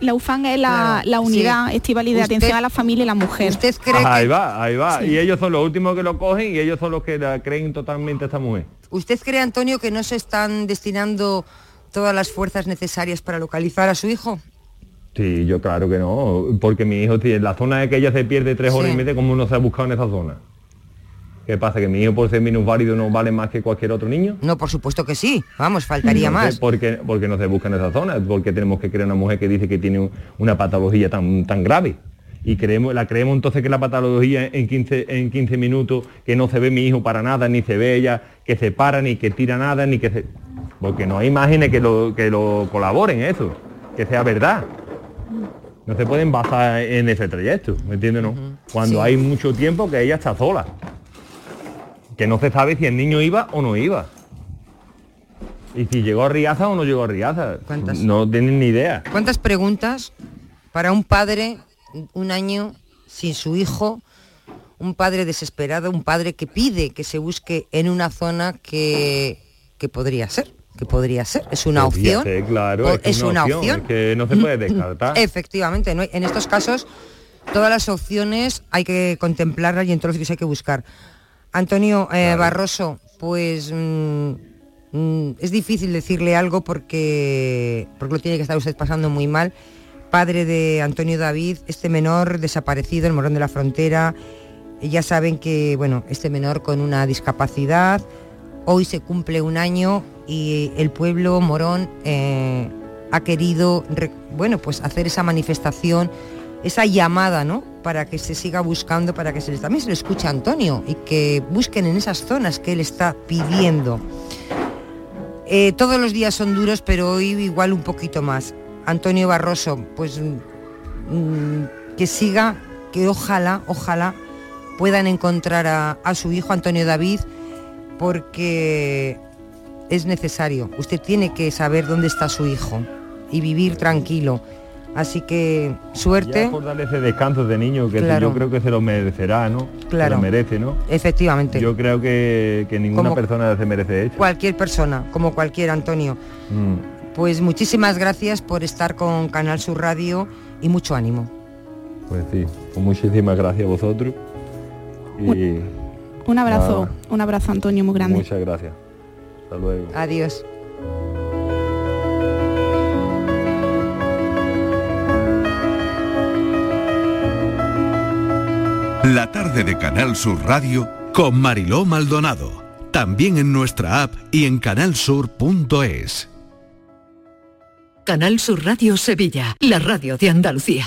La ufanga es la, Claro, la unidad sí. estival de Usted- atención a la familia y la mujer. ¿Usted cree Ajá, ahí que, va, ahí va. Sí. Y ellos son los últimos que lo cogen y ellos son los que la creen totalmente a esta mujer. usted cree, Antonio, que no se están destinando todas las fuerzas necesarias para localizar a su hijo? Sí, yo claro que no, porque mi hijo, si en la zona de que ella se pierde tres horas Sí. y media, ¿cómo no se ha buscado en esa zona? ¿Qué pasa? ¿Que mi hijo por ser minusválido no vale más que cualquier otro niño? No, por supuesto que sí. Vamos, faltaría Entonces, más. ¿por qué, por qué no se busca en esa zona? Porque tenemos que creer una mujer que dice que tiene un- una patología tan, tan grave. Y creemos, la creemos entonces que la patología en 15, en 15 minutos, que no se ve mi hijo para nada, ni se ve ella, que se para, ni que tira nada, ni que se... Porque no hay imágenes que lo, que lo colaboren eso, que sea verdad. No se pueden basar en ese trayecto, ¿me entiendes? No? Cuando Sí. hay mucho tiempo que ella está sola. Que no se sabe si el niño iba o no iba. Y si llegó a Riaza o no llegó a Riaza. ¿Cuántas? No tienen ni idea. ¿Cuántas preguntas para un padre un año sin su hijo? Un padre desesperado, un padre que pide que se busque en una zona que, que podría ser, que podría ser. Es una Podría opción. ser, claro, o- es, una opción. es que no se puede descartar. [LAUGHS] Efectivamente, no hay- en estos casos todas las opciones hay que contemplarlas y en todos los sitios hay que buscar. Antonio eh, Barroso, pues mm, mm, es difícil decirle algo porque, porque lo tiene que estar usted pasando muy mal. Padre de Antonio David, este menor desaparecido, el morón de la frontera. Ya saben que, bueno, este menor con una discapacidad, hoy se cumple un año y el pueblo morón eh, ha querido, bueno, pues hacer esa manifestación, esa llamada, ¿no? Para que se siga buscando, para que se también se le escuche a Antonio y que busquen en esas zonas que él está pidiendo. Eh, todos los días son duros, pero hoy igual un poquito más. Antonio Barroso, pues mm, que siga, que ojalá, ojalá puedan encontrar a su hijo Antonio David, porque es necesario. Usted tiene que saber dónde está su hijo y vivir tranquilo. Así que suerte. Ya por darle ese descanso de niño que Claro. yo creo que se lo merecerá, ¿no? Se Claro. lo merece, ¿no? Efectivamente. Yo creo que, que ninguna Como- persona se merece eso. Cualquier persona, como cualquier Antonio. Mm, Pues muchísimas gracias por estar con Canal Sur Radio y mucho ánimo. pues sí, pues muchísimas gracias a vosotros. Y Un abrazo, Nada. un abrazo Antonio muy grande. muchas gracias. Hasta luego. Adiós. La tarde de Canal Sur Radio Con Mariló Maldonado. También en nuestra app y en canalsur.es. Canal Sur Radio Sevilla, la radio de Andalucía.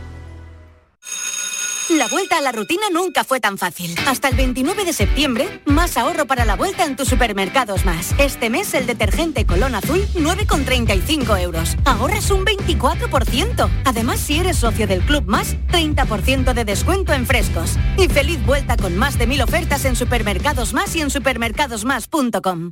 La vuelta a la rutina nunca fue tan fácil. Hasta el 29 de septiembre, más ahorro para la vuelta en tus supermercados más. Este mes el detergente Colón Azul 9,35 euros. Ahorras un 24%. Además, si eres socio del Club Más, 30% de descuento en frescos. Y feliz vuelta con más de mil ofertas en supermercados más y en supermercadosmás.com.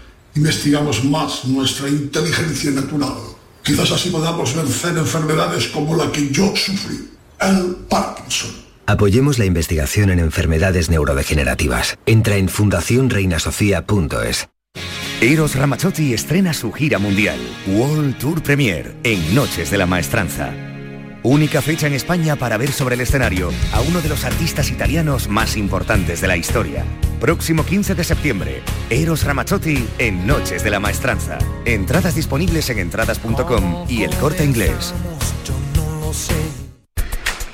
investigamos más nuestra inteligencia natural, quizás así podamos vencer enfermedades como la que yo sufrí, el Parkinson. Apoyemos la investigación en enfermedades neurodegenerativas. Entra en fundacionreinasofía.es. Eros Ramazzotti estrena su gira mundial, World Tour Premier, en Noches de la Maestranza. Única fecha en España para ver sobre el escenario a uno de los artistas italianos más importantes de la historia. Próximo 15 de septiembre, Eros Ramazzotti en Noches de la Maestranza. Entradas disponibles en entradas.com y el corte inglés.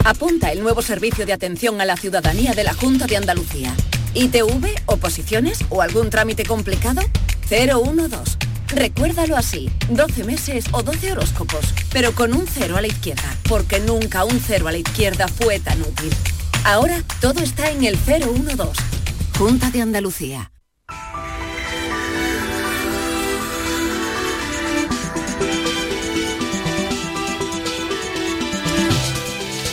Apunta el nuevo servicio de atención a la ciudadanía de la Junta de Andalucía. ITV, oposiciones o algún trámite complicado? 012. Recuérdalo así, 12 meses o 12 horóscopos, pero con un cero a la izquierda, porque nunca un cero a la izquierda fue tan útil. Ahora todo está en el 012. Junta de Andalucía.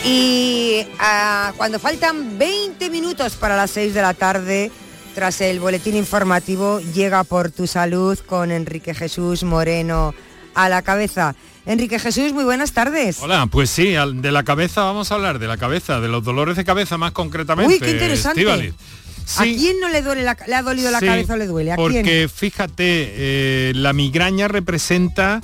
Y ah, cuando faltan 20 minutos para las 6 de la tarde, tras el boletín informativo, llega por tu salud con Enrique Jesús Moreno a la cabeza. Enrique Jesús, muy buenas tardes. Hola, pues sí, de la cabeza vamos a hablar, de la cabeza, de los dolores de cabeza más concretamente. Uy, qué interesante. Estíbaliz. ¿A quién no le duele la, le ha dolido la Sí, cabeza o le duele? ¿A porque quién? fíjate, eh, la migraña representa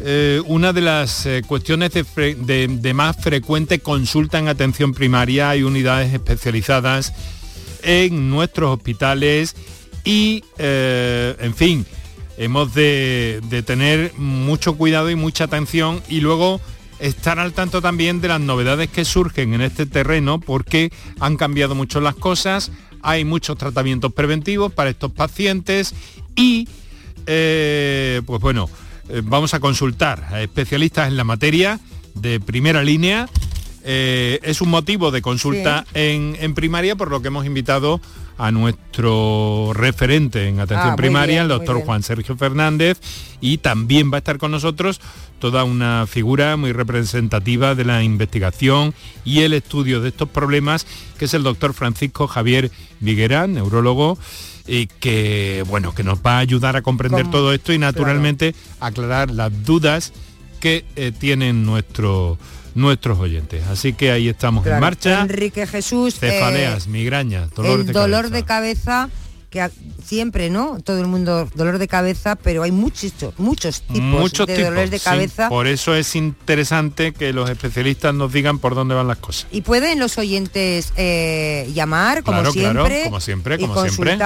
eh, una de las eh, cuestiones de, de- de más frecuente consulta en atención primaria. Hay unidades especializadas en nuestros hospitales y, eh, en fin, hemos de, tener mucho cuidado y mucha atención y luego estar al tanto también de las novedades que surgen en este terreno porque han cambiado mucho las cosas, hay muchos tratamientos preventivos para estos pacientes y, eh, pues bueno, eh, vamos a consultar a especialistas en la materia de primera línea. Eh, es un motivo de consulta en, en primaria, por lo que hemos invitado a nuestro referente en atención Ah, primaria, bien, el doctor. Juan Sergio Fernández, y también va a estar con nosotros toda una figura muy representativa de la investigación y el estudio de estos problemas, que es el doctor Francisco Javier Viguera, neurólogo, y que bueno, que nos va a ayudar a comprender todo esto y naturalmente aclarar las dudas que eh, tienen nuestro- nuestros oyentes. Así que ahí estamos en marcha. Enrique Jesús. eh, Cefaleas, migrañas, dolores el de dolor cabeza. de cabeza que siempre, ¿no? Todo el mundo dolor de cabeza, pero hay muchos muchos tipos Muchos de tipos, dolores de sí. cabeza. Por eso es interesante que los especialistas nos digan por dónde van las cosas. Y pueden los oyentes eh, llamar, como Claro, claro, siempre, como siempre, y como siempre.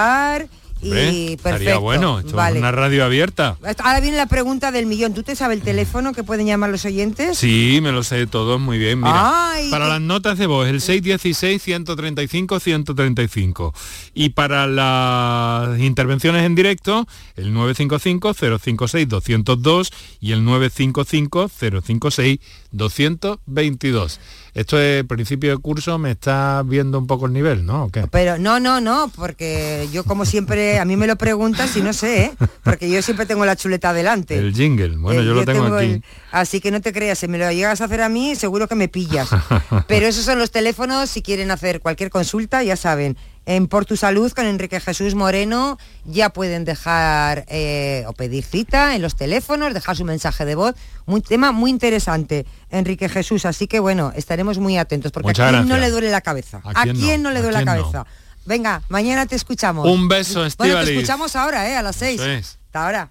Hombre, y estaría perfecto. bueno, esto es vale. una radio abierta. Ahora viene la pregunta del millón. ¿Tú te sabes el teléfono que pueden llamar los oyentes? Sí, me lo sé todos muy bien. Mira, Ay, para qué- las notas de voz, el 616-135-135. Y para las intervenciones en directo, el 955-056-202 y el 955-056-222. Esto es principio de curso, me está viendo un poco el nivel, ¿no? ¿O qué? Pero no, no, no, porque yo como siempre, a mí me lo preguntas y no sé, ¿eh? porque yo siempre tengo la chuleta delante. El jingle, bueno, Eh, yo lo tengo, aquí. el- así que no te creas, si me lo llegas a hacer a mí, seguro que me pillas. [LAUGHS] Pero esos son los teléfonos, si quieren hacer cualquier consulta, ya saben. En Por Tu Salud con Enrique Jesús Moreno ya pueden dejar eh, o pedir cita en los teléfonos, dejar su mensaje de voz. Un tema muy interesante, Enrique Jesús. Así que bueno, estaremos muy atentos porque Muchas a quién no le duele la cabeza. ¿A ¿A quién no? no, le ¿A duele la no? cabeza? Venga, mañana te escuchamos. Un beso, Bueno, Estíbaliz. te escuchamos ahora, ¿eh? A las seis. Hasta ahora.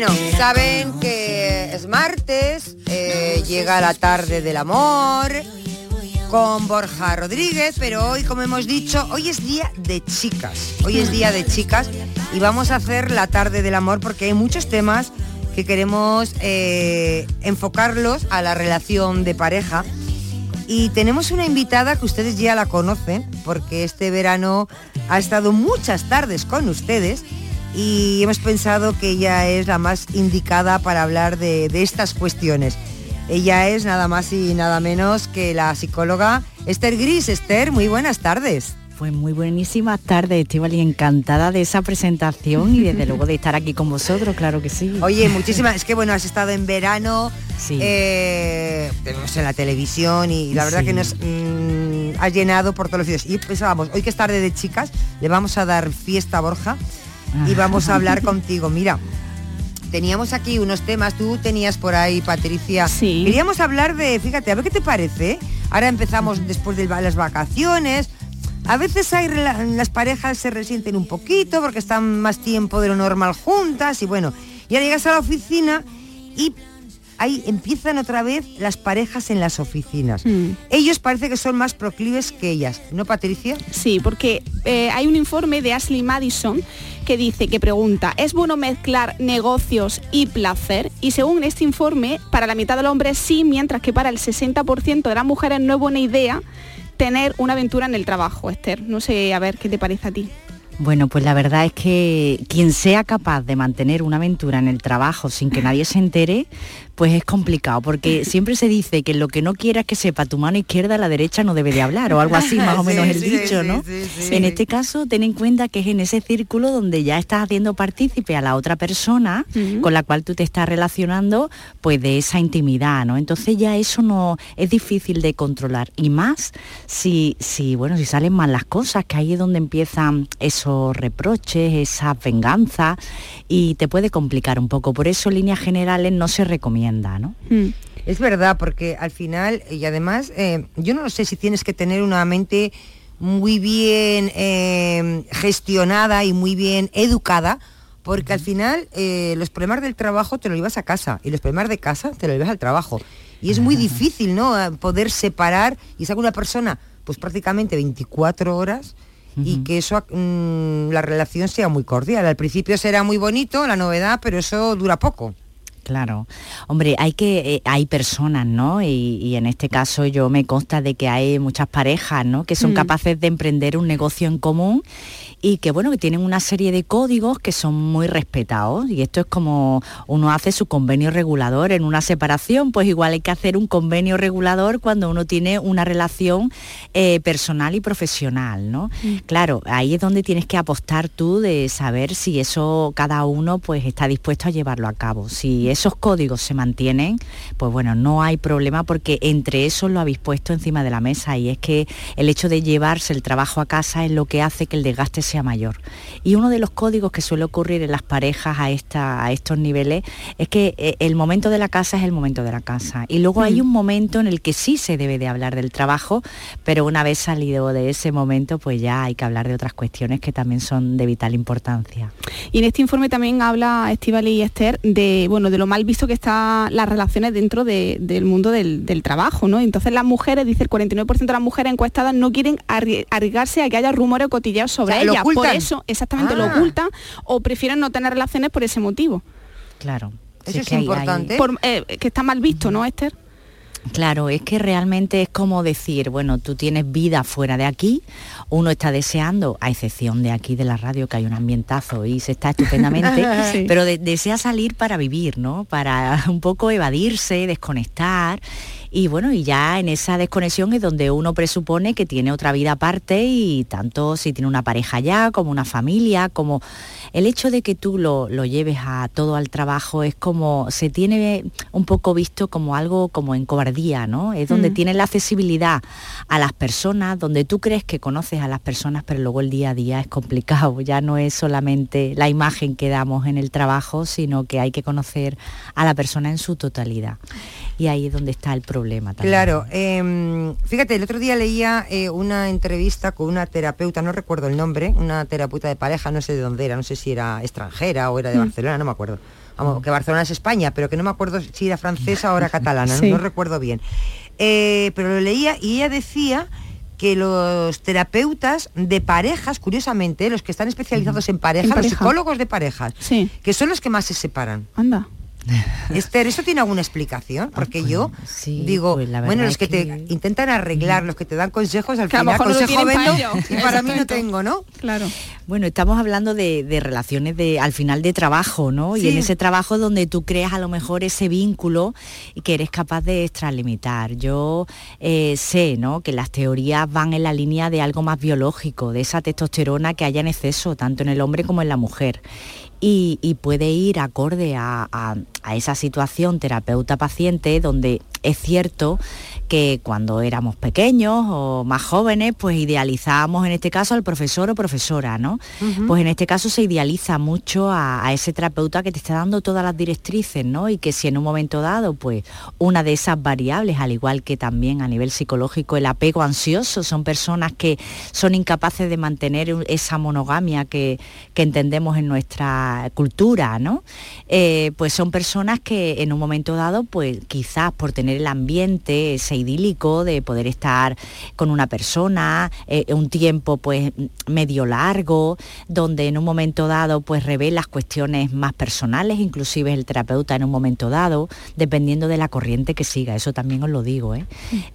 Bueno, saben que es martes, eh, llega la tarde del amor con Borja Rodríguez, pero hoy, como hemos dicho, hoy es día de chicas. Hoy es día de chicas y vamos a hacer la tarde del amor porque hay muchos temas que queremos eh, enfocarlos a la relación de pareja. Y tenemos una invitada que ustedes ya la conocen, porque este verano ha estado muchas tardes con ustedes y hemos pensado que ella es la más indicada para hablar de, de estas cuestiones. Ella es nada más y nada menos que la psicóloga Esther Gris. Esther, muy buenas tardes. Pues muy buenísimas tardes, Estíbal, y encantada de esa presentación y desde luego de estar aquí con vosotros, claro que sí. Oye, muchísimas, es que bueno, has estado en verano, eh, tenemos en la televisión y la verdad Sí. que nos mm, ha llenado por todos los sitios. Y pensábamos, hoy que es tarde de chicas, le vamos a dar fiesta a Borja y vamos a hablar [LAUGHS] contigo. Mira, teníamos aquí unos temas, tú tenías por ahí, Patricia. Sí. Queríamos hablar de, fíjate, a ver qué te parece. Ahora empezamos después de las vacaciones. A veces hay las parejas se resienten un poquito porque están más tiempo de lo normal juntas y bueno, ya llegas a la oficina y ahí empiezan otra vez las parejas en las oficinas. Ellos parece que son más proclives que ellas, ¿no, Patricia? Sí, porque eh, hay un informe de Ashley Madison que dice, que pregunta, ¿es bueno mezclar negocios y placer? Y según este informe, para la mitad de los hombres sí, mientras que para el 60% de las mujeres no es buena idea tener una aventura en el trabajo, Esther. No sé, a ver, ¿qué te parece a ti? Bueno, pues la verdad es que quien sea capaz de mantener una aventura en el trabajo sin que nadie se entere, pues es complicado, porque [LAUGHS] siempre se dice que lo que no quieras que sepa tu mano izquierda, la derecha no debe de hablar, o algo así más o [LAUGHS] Sí, menos el sí, dicho, sí, ¿no? En este caso, ten en cuenta que es en ese círculo donde ya estás haciendo partícipe a la otra persona con la cual tú te estás relacionando, pues de esa intimidad, ¿no? Entonces ya eso no es difícil de controlar. Y más si, si bueno, si salen mal las cosas, que ahí es donde empiezan esos reproches, esas venganzas, y te puede complicar un poco. Por eso, en líneas generales, no se recomienda, ¿no? Es verdad, porque al final, y además, eh, yo no sé si tienes que tener una mente muy bien eh, gestionada y muy bien educada, porque al final eh, los problemas del trabajo te lo llevas a casa y los problemas de casa te lo llevas al trabajo. Y es muy difícil, ¿no? Poder separar y ser una persona, pues prácticamente 24 horas y que eso mm, la relación sea muy cordial. Al principio será muy bonito, la novedad, pero eso dura poco. Claro. Hombre, hay que, eh, hay personas, ¿no? Y, y en este caso yo me consta de que hay muchas parejas, ¿no? Que son Mm. capaces de emprender un negocio en común y que bueno, que tienen una serie de códigos que son muy respetados. Y esto es como uno hace su convenio regulador en una separación, pues igual hay que hacer un convenio regulador cuando uno tiene una relación eh, personal y profesional, ¿no? Claro, ahí es donde tienes que apostar tú de saber si eso cada uno pues está dispuesto a llevarlo a cabo. Si esos códigos se mantienen, pues bueno, no hay problema porque entre eso lo habéis puesto encima de la mesa y es que el hecho de llevarse el trabajo a casa es lo que hace que el desgaste sea mayor. Y uno de los códigos que suele ocurrir en las parejas a, esta, a estos niveles es que eh, el momento de la casa es el momento de la casa. Y luego hay un momento en el que sí se debe de hablar del trabajo, pero una vez salido de ese momento, pues ya hay que hablar de otras cuestiones que también son de vital importancia. Y en este informe también habla Estivali y Esther de, bueno, de lo mal visto que están las relaciones dentro de- del mundo del, del trabajo, ¿no? Entonces las mujeres, dice el 49% de las mujeres encuestadas no quieren arri- arriesgarse a que haya rumores o cotilleos sobre O sea, ellas. Por eso, exactamente, lo Ah. ocultan o prefieren no tener relaciones por ese motivo. Claro. Eso Sí, es que hay- hay- importante. Por- eh, que está mal visto, ¿no, Esther? Claro, es que realmente es como decir, bueno, tú tienes vida fuera de aquí, uno está deseando, a excepción de aquí de la radio, que hay un ambientazo y se está estupendamente, [LAUGHS] Sí. pero de- desea salir para vivir, ¿no? Para un poco evadirse, desconectar. Y bueno, y ya en esa desconexión es donde uno presupone que tiene otra vida aparte y tanto si tiene una pareja ya, como una familia, como el hecho de que tú lo, lo lleves a todo al trabajo es como, se tiene un poco visto como algo como en cobardía, ¿no? Es donde Mm. tienes la accesibilidad a las personas, donde tú crees que conoces a las personas, pero luego el día a día es complicado, ya no es solamente la imagen que damos en el trabajo, sino que hay que conocer a la persona en su totalidad. Y ahí es donde está el problema también. Claro, em, fíjate, el otro día leía eh, una entrevista con una terapeuta, no recuerdo el nombre, una terapeuta de pareja, no sé de dónde era, no sé si era extranjera o era de Mm. Barcelona, no me acuerdo. Vamos, que Barcelona es España, pero que no me acuerdo si era francesa o era [LAUGHS] catalana, no- Sí. no, recuerdo bien. Eh, pero lo leía y ella decía que los terapeutas de parejas, curiosamente, los que están especializados en pareja, En los pareja. psicólogos de parejas, Sí. que son los que más se separan. Anda. Esther, ¿eso tiene alguna explicación? Porque yo digo, pues la bueno, los que, es te intentan arreglar, los que te dan consejos, al Que a lo final consejo vendo y para mí no tengo, ¿no? Claro. Bueno, estamos hablando de, de relaciones de al final de trabajo, ¿no? Y Sí. en ese trabajo donde tú creas a lo mejor ese vínculo y que eres capaz de extralimitar. Yo eh, sé, ¿no? Que las teorías van en la línea de algo más biológico, de esa testosterona que haya en exceso, tanto en el hombre como en la mujer. Y, y puede ir acorde a, a- a esa situación terapeuta-paciente donde es cierto que cuando éramos pequeños o más jóvenes, pues idealizábamos en este caso al profesor o profesora, ¿no? Pues en este caso se idealiza mucho a, a ese terapeuta que te está dando todas las directrices, ¿no? Y que si en un momento dado, pues una de esas variables, al igual que también a nivel psicológico el apego ansioso, son personas que son incapaces de mantener esa monogamia que, que entendemos en nuestra cultura, ¿no? Eh, pues son personas que en un momento dado, pues quizás por tener el ambiente ese idílico de poder estar con una persona eh, un tiempo pues medio largo, donde en un momento dado pues revelas cuestiones más personales, inclusive el terapeuta en un momento dado, dependiendo de la corriente que siga, eso también os lo digo, ¿eh?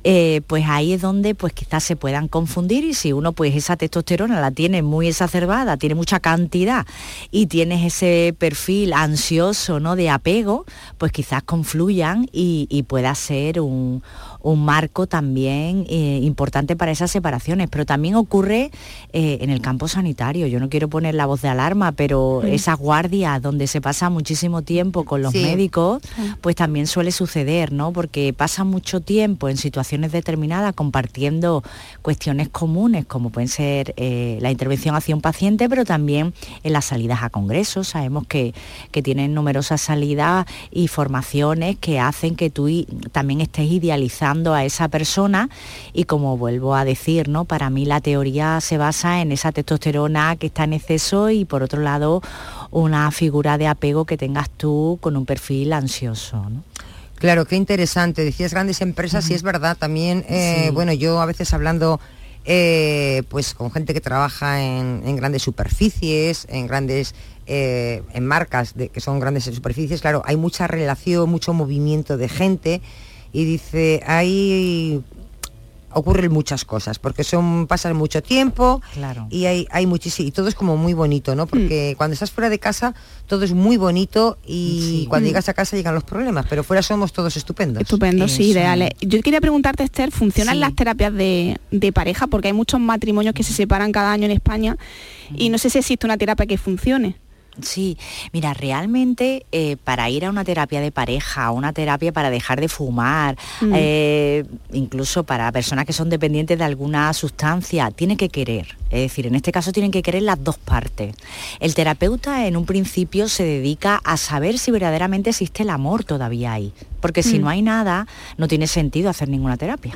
Eh, pues ahí es donde pues quizás se puedan confundir y si uno pues esa testosterona la tiene muy exacerbada, tiene mucha cantidad y tienes ese perfil ansioso, ¿no? De apego, pues quizás confluyan y, y pueda ser un, un marco también eh, importante para esas separaciones, pero también ocurre eh, en el campo sanitario. Yo no quiero poner la voz de alarma, pero Mm. esas guardias donde se pasa muchísimo tiempo con los Sí. médicos, pues también suele suceder, ¿no? Porque pasa mucho tiempo en situaciones determinadas compartiendo cuestiones comunes, como pueden ser eh, la intervención hacia un paciente, pero también en las salidas a congresos. Sabemos que, que tienen numerosas salidas y formaciones que hacen que tú también estés idealizando a esa persona y como vuelvo a decir, ¿no? Para mí la teoría se basa en esa testosterona que está en exceso y por otro lado una figura de apego que tengas tú con un perfil ansioso, ¿no? Claro, qué interesante. Decías grandes empresas y es verdad también. eh, Sí. Bueno, yo a veces hablando eh, pues con gente que trabaja en, en grandes superficies, en grandes eh, en marcas de, que son grandes superficies, claro, hay mucha relación, mucho movimiento de gente y dice, hay ocurren muchas cosas porque son pasan mucho tiempo Claro. y hay, hay muchísimo y todo es como muy bonito no porque cuando estás fuera de casa todo es muy bonito y cuando Mm. llegas a casa llegan los problemas pero fuera somos todos estupendos Estupendo, sí, ideales. Yo quería preguntarte, Esther, ¿funcionan las terapias de, de pareja? Porque hay muchos matrimonios que se separan cada año en España y no sé si existe una terapia que funcione. Sí, mira, realmente eh, para ir a una terapia de pareja, una terapia para dejar de fumar, Mm. eh, incluso para personas que son dependientes de alguna sustancia, tiene que querer. Es decir, en este caso tienen que querer las dos partes. El terapeuta en un principio se dedica a saber si verdaderamente existe el amor todavía ahí. Porque si Mm. no hay nada, no tiene sentido hacer ninguna terapia.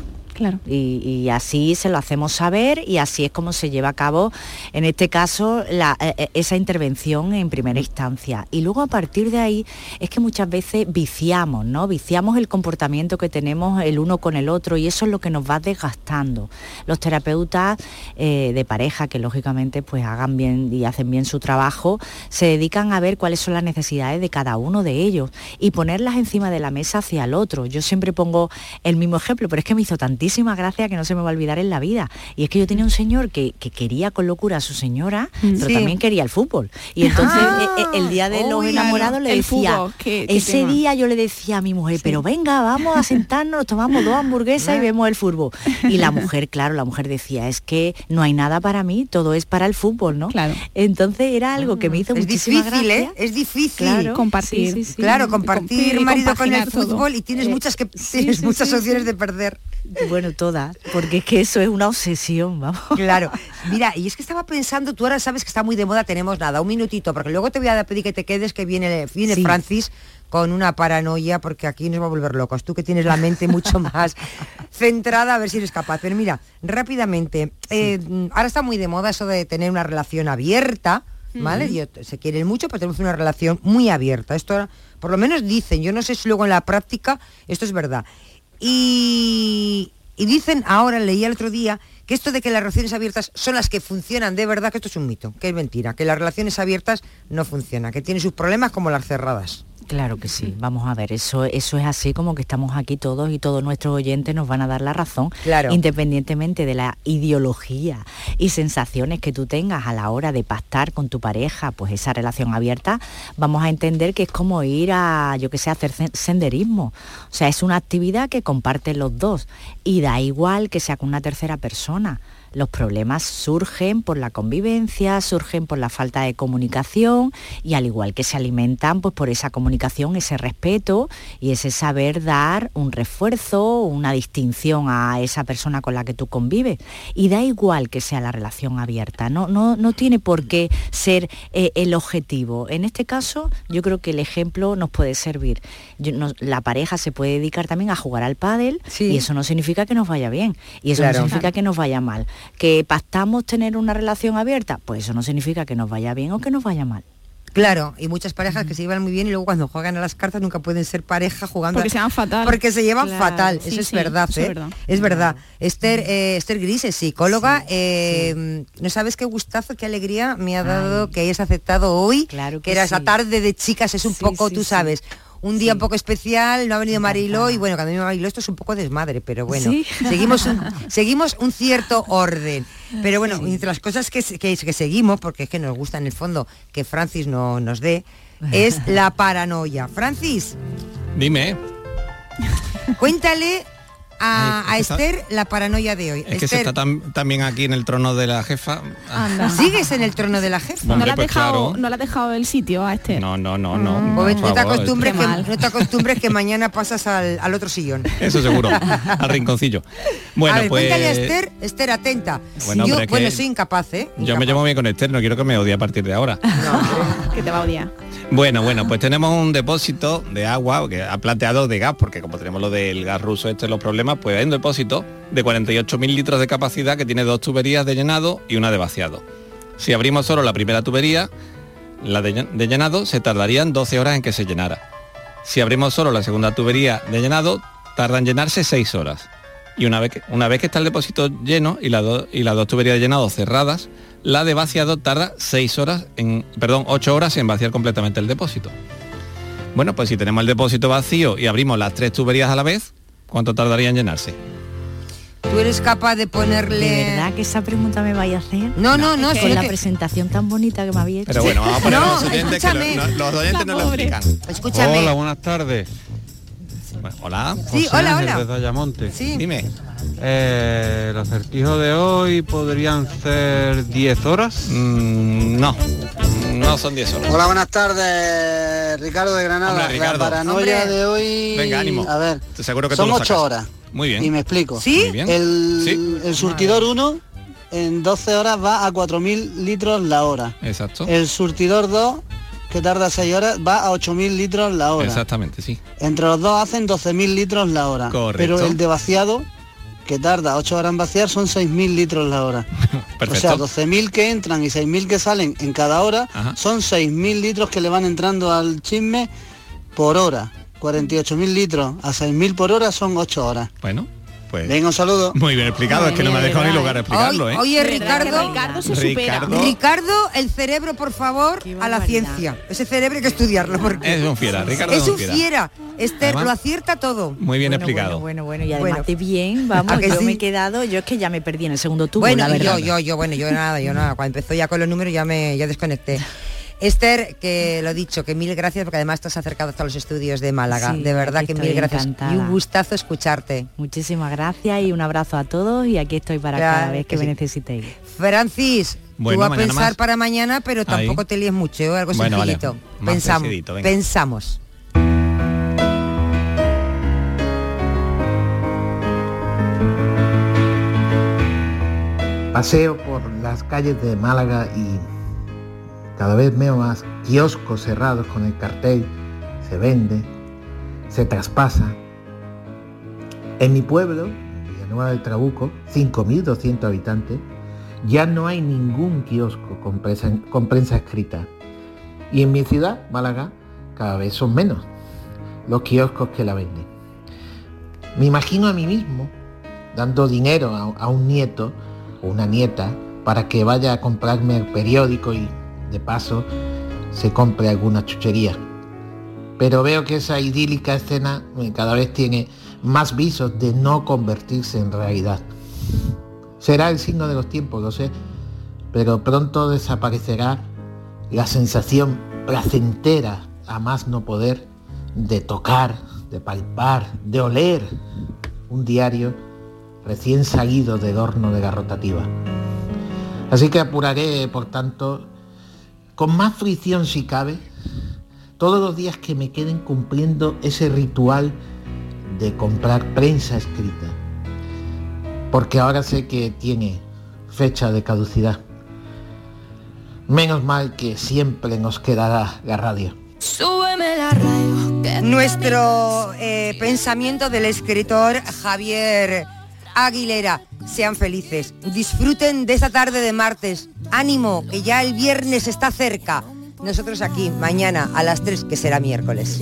Y, así se lo hacemos saber y así es como se lleva a cabo, en este caso, eh, eh, esa intervención en primera instancia. Y luego a partir de ahí es que muchas veces viciamos, ¿no? Viciamos el comportamiento que tenemos el uno con el otro y eso es lo que nos va desgastando. Los terapeutas eh, de pareja, que lógicamente pues hagan bien y hacen bien su trabajo, se dedican a ver cuáles son las necesidades de cada uno de ellos y ponerlas encima de la mesa hacia el otro. Yo siempre pongo el mismo ejemplo, pero es que me hizo tantísima gracia que no se me va a olvidar en la vida. Y es que yo tenía un señor que, que quería con locura a su señora, pero también quería el fútbol. Y entonces Ah, eh, eh, el día de los uy, enamorados claro, le decía, fútbol, qué- qué ese tema. día yo le decía a mi mujer, pero venga, vamos a sentarnos, nos tomamos dos hamburguesas y vemos el fútbol. Y la mujer, claro, la mujer decía, es que no hay nada para mí, todo es para el fútbol, ¿no? Claro. Entonces era algo que me hizo es muchísima difícil, gracia. ¿eh? Es difícil. Claro, Compartir. sí, sí, sí. Claro, compartir marido con el todo. fútbol y tienes Eh, muchas que sí, tienes sí, muchas sí, opciones sí. de perder. Bueno, todas, porque es que eso es una obsesión, vamos. Claro. Mira, y es que estaba pensando, tú ahora sabes que está muy de moda, tenemos nada, un minutito, porque luego te voy a pedir que te quedes, que viene, viene Sí. Francis con una paranoia, porque aquí nos va a volver locos. Tú que tienes la mente [LAUGHS] mucho más centrada, a ver si eres capaz. Pero mira, rápidamente, eh, ahora está muy de moda eso de tener una relación abierta, ¿vale? Ujú. Yo- se quieren mucho, pero tenemos una relación muy abierta. Esto, por lo menos dicen, yo no sé si luego en la práctica esto es verdad. Y, y dicen ahora, leí el otro día, que esto de que las relaciones abiertas son las que funcionan de verdad, que esto es un mito, que es mentira, que las relaciones abiertas no funcionan, que tienen sus problemas como las cerradas. Claro que sí, vamos a ver, eso, eso es así como que estamos aquí todos y todos nuestros oyentes nos van a dar la razón, Claro. independientemente de la ideología y sensaciones que tú tengas a la hora de pactar con tu pareja, pues esa relación abierta, vamos a entender que es como ir a, yo que sé, a hacer sen- senderismo. O sea, es una actividad que comparten los dos y da igual que sea con una tercera persona. Los problemas surgen por la convivencia, surgen por la falta de comunicación y al igual que se alimentan pues por esa comunicación, ese respeto y ese saber dar un refuerzo, una distinción a esa persona con la que tú convives. Y da igual que sea la relación abierta, no, no, no tiene por qué ser eh, el objetivo. En este caso, yo creo que el ejemplo nos puede servir. Yo- no- la pareja se puede dedicar también a jugar al pádel y eso no significa que nos vaya bien y eso Claro. no significa que nos vaya mal. Que pactamos tener una relación abierta, pues eso no significa que nos vaya bien o que nos vaya mal. Claro, y muchas parejas que se llevan muy bien y luego cuando juegan a las cartas nunca pueden ser pareja jugando. Porque se llevan fatal. Porque se llevan Claro, fatal, sí, eso es sí, verdad, eso es ¿eh? verdad. Es verdad. Esther, eh, Esther Gris es psicóloga. eh, No sabes qué gustazo, qué alegría me ha dado que hayas aceptado hoy, que, que era esa tarde de chicas, es un poco, tú sabes. Un día un poco especial, no ha venido Mariló y bueno, cuando viene Mariló esto es un poco desmadre, pero bueno, Sí. seguimos, un, [LAUGHS] seguimos un cierto orden. Pero bueno, entre las cosas que, que, que seguimos, porque es que nos gusta en el fondo que Francis no, nos dé, es [LAUGHS] la paranoia. Francis, Dime, cuéntale a, Ay, a es que está- Esther la paranoia de hoy. es que se Esther, está tam- también aquí en el trono de la jefa. ¿sigues en el trono de la jefa? No Hombre, le, has pues dejado, claro. no le has dejado el sitio a este. No, no, no, no. Por no, te favor, acostumbres Qué que, no te acostumbres que mañana pasas al, al otro sillón. [LAUGHS] Eso seguro, al rinconcillo. Bueno, a ver, pues cuéntale a Esther, Esther, atenta. Bueno, yo, es bueno, soy incapaz, ¿eh? yo me llevo bien con Esther, no quiero que me odie a partir de ahora. [LAUGHS] Que te va a odiar. Bueno, bueno, pues tenemos un depósito de agua que ha planteado de gas, porque como tenemos lo del gas ruso, este los problemas, pues hay un depósito de 48.000 litros de capacidad que tiene dos tuberías de llenado y una de vaciado. Si abrimos solo la primera tubería, la de, llen- de llenado, se tardarían 12 horas en que se llenara. Si abrimos solo la segunda tubería de llenado, tarda en llenarse 6 horas. Y una vez que, una vez que está el depósito lleno y, la do- y las dos tuberías de llenado cerradas, la de vaciado tarda 6 horas en, perdón, 8 horas en vaciar completamente el depósito. Bueno, pues si tenemos el depósito vacío y abrimos las tres tuberías a la vez, ¿cuánto tardaría en llenarse? ¿Tú eres capaz de ponerle... ¿De verdad que esa pregunta me vaya a hacer? No, no, no, Con la que- presentación tan bonita que me había hecho. Pero bueno, vamos a poner No, a los oyentes que lo- no- los oyentes no lo explican. Escúchame. Hola, buenas tardes. Bueno, hola. Sí, José hola, Ángel hola. desde Ayamonte. Sí. Dime. Eh, el acertijo de hoy podrían ser 10 horas. Mm, no, no son 10 horas. Hola, buenas tardes, Ricardo de Granada. Hombre, Ricardo. La paranoia Hombre. de hoy. Venga, ánimo. A ver, Te seguro que tú son lo ocho sacas. horas. Muy bien. Y me explico. ¿Sí? Muy bien. El, Sí. el surtidor 1 en 12 horas va a 4.000 litros la hora. Exacto. El surtidor 2, que tarda 6 horas, va a 8.000 litros la hora. Exactamente, sí. Entre los dos hacen 12.000 litros la hora. Correcto. Pero el de vaciado, que tarda 8 horas en vaciar, son 6.000 litros la hora. [LAUGHS] Perfecto. O sea, 12.000 que entran y 6.000 que salen en cada hora, Ajá. son 6.000 litros que le van entrando al chisme por hora. 48.000 litros a 6.000 por hora son 8 horas. Bueno, pues... Venga, un saludo. Muy bien explicado, es que no me ha dejado ni lugar a explicarlo, ¿eh? Oye, Ricardo, Ricardo se supera. Ricardo- Ricardo, el cerebro, por favor, a la ciencia. Ese cerebro hay que estudiarlo porque Es un fiera, Ricardo es un fiera. fiera. Esther Además- lo acierta todo. Muy bien Bueno, explicado. Bueno, bueno, bueno, y además Bueno. de bien, vamos, ¿A que yo sí? me he quedado, yo es que ya me perdí en el segundo tubo, bueno, la y verdad. yo, yo, yo, bueno, yo nada, yo nada. Cuando empezó ya con los números ya me ya desconecté. Esther, que lo dicho, que mil gracias porque además estás acercado hasta los estudios de Málaga. Sí, de verdad que mil gracias. encantada. Y un gustazo escucharte. Muchísimas gracias y un abrazo a todos y aquí estoy para Claro cada vez que, que me sí. necesitéis. Francis, Bueno, tú a pensar más. para mañana, pero Ahí. tampoco te líes mucho, ¿eh? algo Bueno, vale. sencillito. Decidito, venga. Pensamos. Paseo por las calles de Málaga y cada vez veo más kioscos cerrados con el cartel, se vende, se traspasa. En mi pueblo, Villanueva del Trabuco, 5.200 habitantes, ya no hay ningún kiosco con prensa, escrita. Y en mi ciudad, Málaga, cada vez son menos los kioscos que la venden. Me imagino a mí mismo dando dinero a, a un nieto o una nieta para que vaya a comprarme el periódico y de paso se compre alguna chuchería. Pero veo que esa idílica escena eh, cada vez tiene más visos de no convertirse en realidad. Será el signo de los tiempos, lo sé, pero pronto desaparecerá la sensación placentera a más no poder de tocar, de palpar, de oler un diario recién salido del horno de la rotativa. Así que apuraré, por tanto, con más fricción si cabe, todos los días que me queden cumpliendo ese ritual de comprar prensa escrita. Porque ahora sé que tiene fecha de caducidad. Menos mal que siempre nos quedará la radio. Nuestro eh, pensamiento del escritor Javier Aguilera. Sean felices. Disfruten de esta tarde de martes. Ánimo, que ya el viernes está cerca. Nosotros aquí, mañana a las 3, que será miércoles.